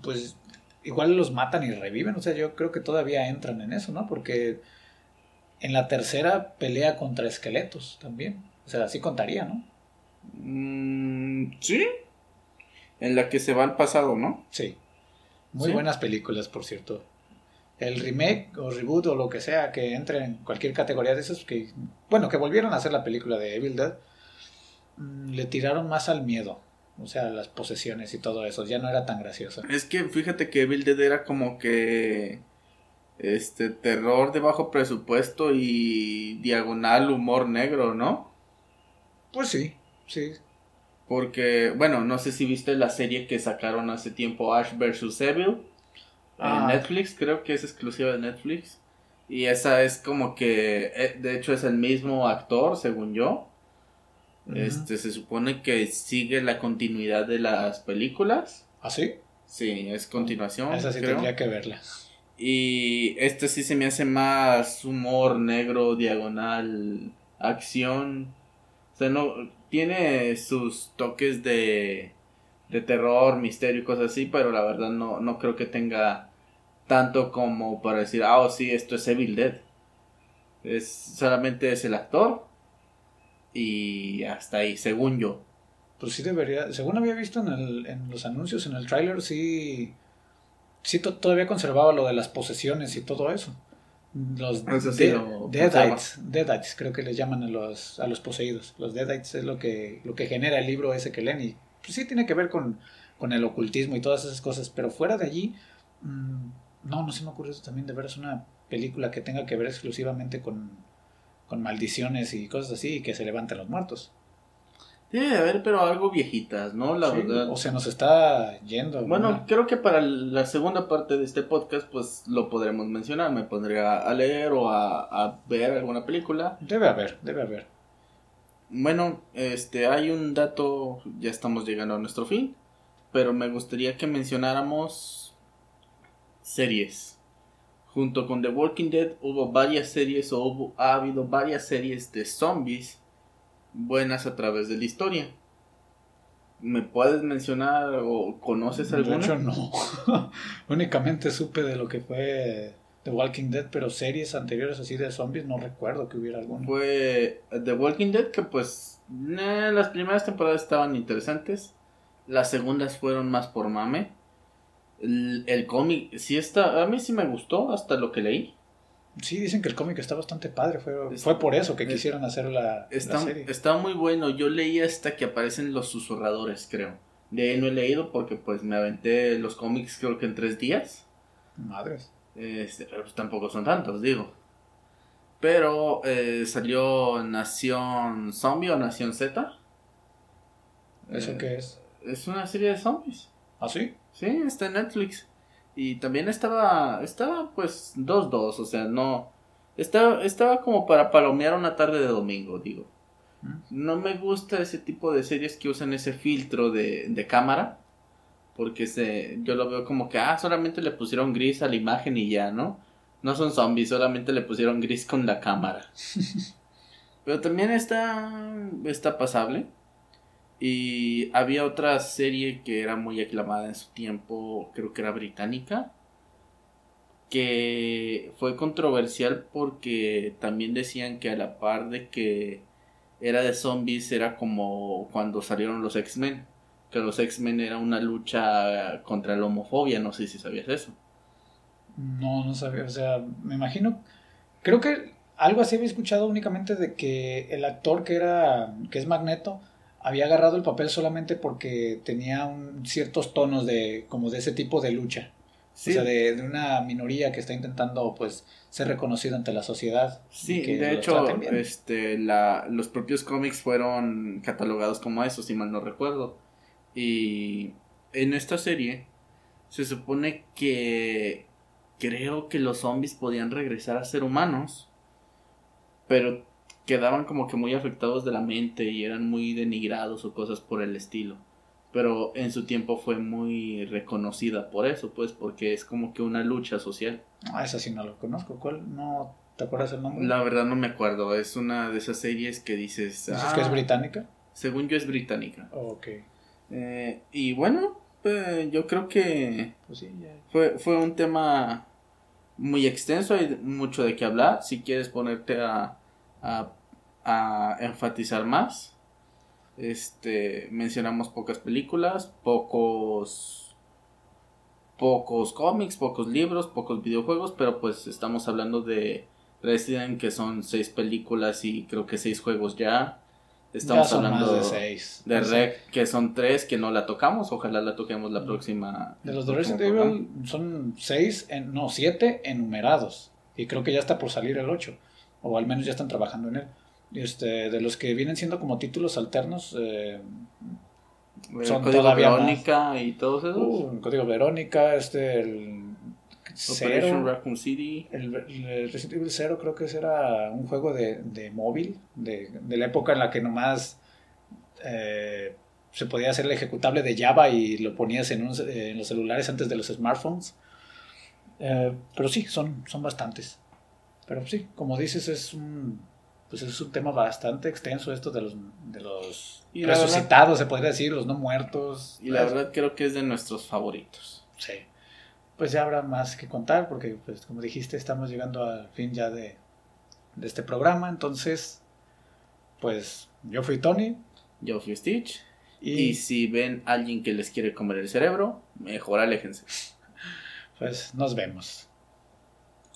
Speaker 1: Pues igual los matan y reviven. O sea, yo creo que todavía entran en eso, ¿no? Porque en la tercera pelea contra esqueletos también. O sea, así contaría, ¿no?
Speaker 2: Mm, sí. En la que se va al pasado, ¿no?
Speaker 1: Sí. Muy buenas películas, por cierto. El remake o reboot o lo que sea que entre en cualquier categoría de esos, que, bueno, que volvieron a hacer la película de Evil Dead, mm, le tiraron más al miedo. O sea, las posesiones y todo eso. Ya no era tan gracioso.
Speaker 2: Es que fíjate que Evil Dead era como que. Este, terror de bajo presupuesto y diagonal humor negro, ¿no?
Speaker 1: Pues sí, sí.
Speaker 2: Porque, bueno, no sé si viste la serie que sacaron hace tiempo, Ash vs. Evil. En ah. Netflix, creo que es exclusiva de Netflix. Y esa es como que, eh, de hecho es el mismo actor, según yo. Este, se supone que sigue la continuidad de las películas.
Speaker 1: ¿Ah, sí?
Speaker 2: Sí, es continuación.
Speaker 1: Esa sí tendría que verla.
Speaker 2: Y este sí se me hace más humor negro, diagonal, acción. O sea, no, tiene sus toques de, de terror, misterio y cosas así, pero la verdad no, no creo que tenga tanto como para decir, ah, oh, sí, esto es Evil Dead. Es, solamente es el actor y hasta ahí, según yo.
Speaker 1: Pues sí debería, según había visto en, el, en los anuncios, en el tráiler, sí, sí todavía conservaba lo de las posesiones y todo eso. Los Deadites, Deadites, creo que les llaman a los, a los poseídos. Los Deadites es lo que, lo que genera el libro ese que leen y pues sí tiene que ver con, con el ocultismo y todas esas cosas, pero fuera de allí, mm, no, no se me ocurre eso también de ver es una película que tenga que ver exclusivamente con, con maldiciones y cosas así y que se levanten los muertos.
Speaker 2: Debe de haber, pero algo viejitas, ¿no? La verdad.
Speaker 1: O se nos está yendo.
Speaker 2: Bueno, creo que para la segunda parte de este podcast, pues lo podremos mencionar. Me pondría a leer o a, ver alguna película.
Speaker 1: Debe haber, debe haber.
Speaker 2: Bueno, este, hay un dato, ya estamos llegando a nuestro fin, pero me gustaría que mencionáramos series. Junto con The Walking Dead hubo varias series o hubo, ha habido varias series de zombies buenas a través de la historia. ¿Me puedes mencionar o conoces alguna?
Speaker 1: De hecho, no. Únicamente supe de lo que fue The Walking Dead, pero series anteriores así de zombies no recuerdo que hubiera alguna.
Speaker 2: Fue The Walking Dead que pues eh, las primeras temporadas estaban interesantes. Las segundas fueron más por mame. El, el cómic sí está, a mí sí me gustó hasta lo que leí.
Speaker 1: Sí, dicen que el cómic está bastante padre. Fue, fue por eso que quisieron hacer la,
Speaker 2: está,
Speaker 1: serie.
Speaker 2: Está muy bueno. Yo leí hasta que aparecen los susurradores, creo. De ahí no he leído porque pues me aventé los cómics creo que en tres días.
Speaker 1: Madres.
Speaker 2: Este, pero pues tampoco son tantos, digo. Pero eh, salió Nación Zombie o Nación
Speaker 1: Z. ¿Eso eh, qué es?
Speaker 2: Es una serie de zombies.
Speaker 1: ¿Ah, sí?
Speaker 2: Sí, está en Netflix. Y también estaba, estaba pues 2-2, o sea, no... Estaba, estaba como para palomear una tarde de domingo, digo. Mm. No me gusta ese tipo de series que usan ese filtro de, de cámara. Porque se, yo lo veo como que, ah, solamente le pusieron gris a la imagen y ya, ¿no? No son zombies, solamente le pusieron gris con la cámara. Pero también está, está pasable. Y había otra serie que era muy aclamada en su tiempo, creo que era británica, que fue controversial porque también decían que a la par de que era de zombies era como cuando salieron los X-Men, que los X-Men era una lucha contra la homofobia, no sé si sabías eso.
Speaker 1: No, no sabía, o sea, me imagino, creo que algo así había escuchado únicamente de que el actor que era, que es Magneto, había agarrado el papel solamente porque tenía un, ciertos tonos de como de ese tipo de lucha. O sea, de, una minoría que está intentando pues ser reconocido ante la sociedad.
Speaker 2: Sí, de hecho, este, la, los propios cómics fueron catalogados como eso, si mal no recuerdo. Y en esta serie se supone que creo que los zombies podían regresar a ser humanos, pero quedaban como que muy afectados de la mente y eran muy denigrados o cosas por el estilo. Pero en su tiempo fue muy reconocida por eso, pues, porque es como que una lucha social.
Speaker 1: Ah, esa sí no lo conozco. ¿Cuál? ¿No te acuerdas el nombre?
Speaker 2: La verdad no me acuerdo. Es una de esas series que dices.
Speaker 1: ¿Dices que es ah, británica?
Speaker 2: Según yo es británica.
Speaker 1: ok.
Speaker 2: Eh, y bueno, pues, yo creo que pues fue, fue un tema muy extenso, hay mucho de qué hablar. Si quieres ponerte a, a a enfatizar más. Este, mencionamos pocas películas, pocos pocos cómics, pocos libros, pocos videojuegos, pero pues estamos hablando de Resident que son seis películas y creo que seis juegos ya. Estamos hablando de seis. De Rec que son tres que no la tocamos, ojalá la toquemos la próxima.
Speaker 1: De los de Resident Evil son seis, en, no, siete enumerados y creo que ya está por salir el ocho o al menos ya están trabajando en él. Este, de los que vienen siendo como títulos alternos, eh,
Speaker 2: son Código todavía Verónica y todos esos.
Speaker 1: Uh, Código Verónica, este, el
Speaker 2: Operation Raccoon City.
Speaker 1: El, el, Resident Evil 0 creo que ese era un juego de, de móvil, de, de, la época en la que nomás eh, se podía hacer el ejecutable de Java y lo ponías en, en los celulares antes de los smartphones. Eh, pero sí, son, son bastantes. Pero sí, como dices, es un pues es un tema bastante extenso esto de los, de los resucitados, se podría decir, los no muertos.
Speaker 2: Y la verdad creo que es de nuestros favoritos.
Speaker 1: Sí. Pues ya habrá más que contar porque, pues como dijiste, estamos llegando al fin ya de, de este programa. Entonces, pues yo fui Tony.
Speaker 2: Yo fui Stitch. Y, y si ven a alguien que les quiere comer el cerebro, mejor aléjense.
Speaker 1: Pues nos vemos.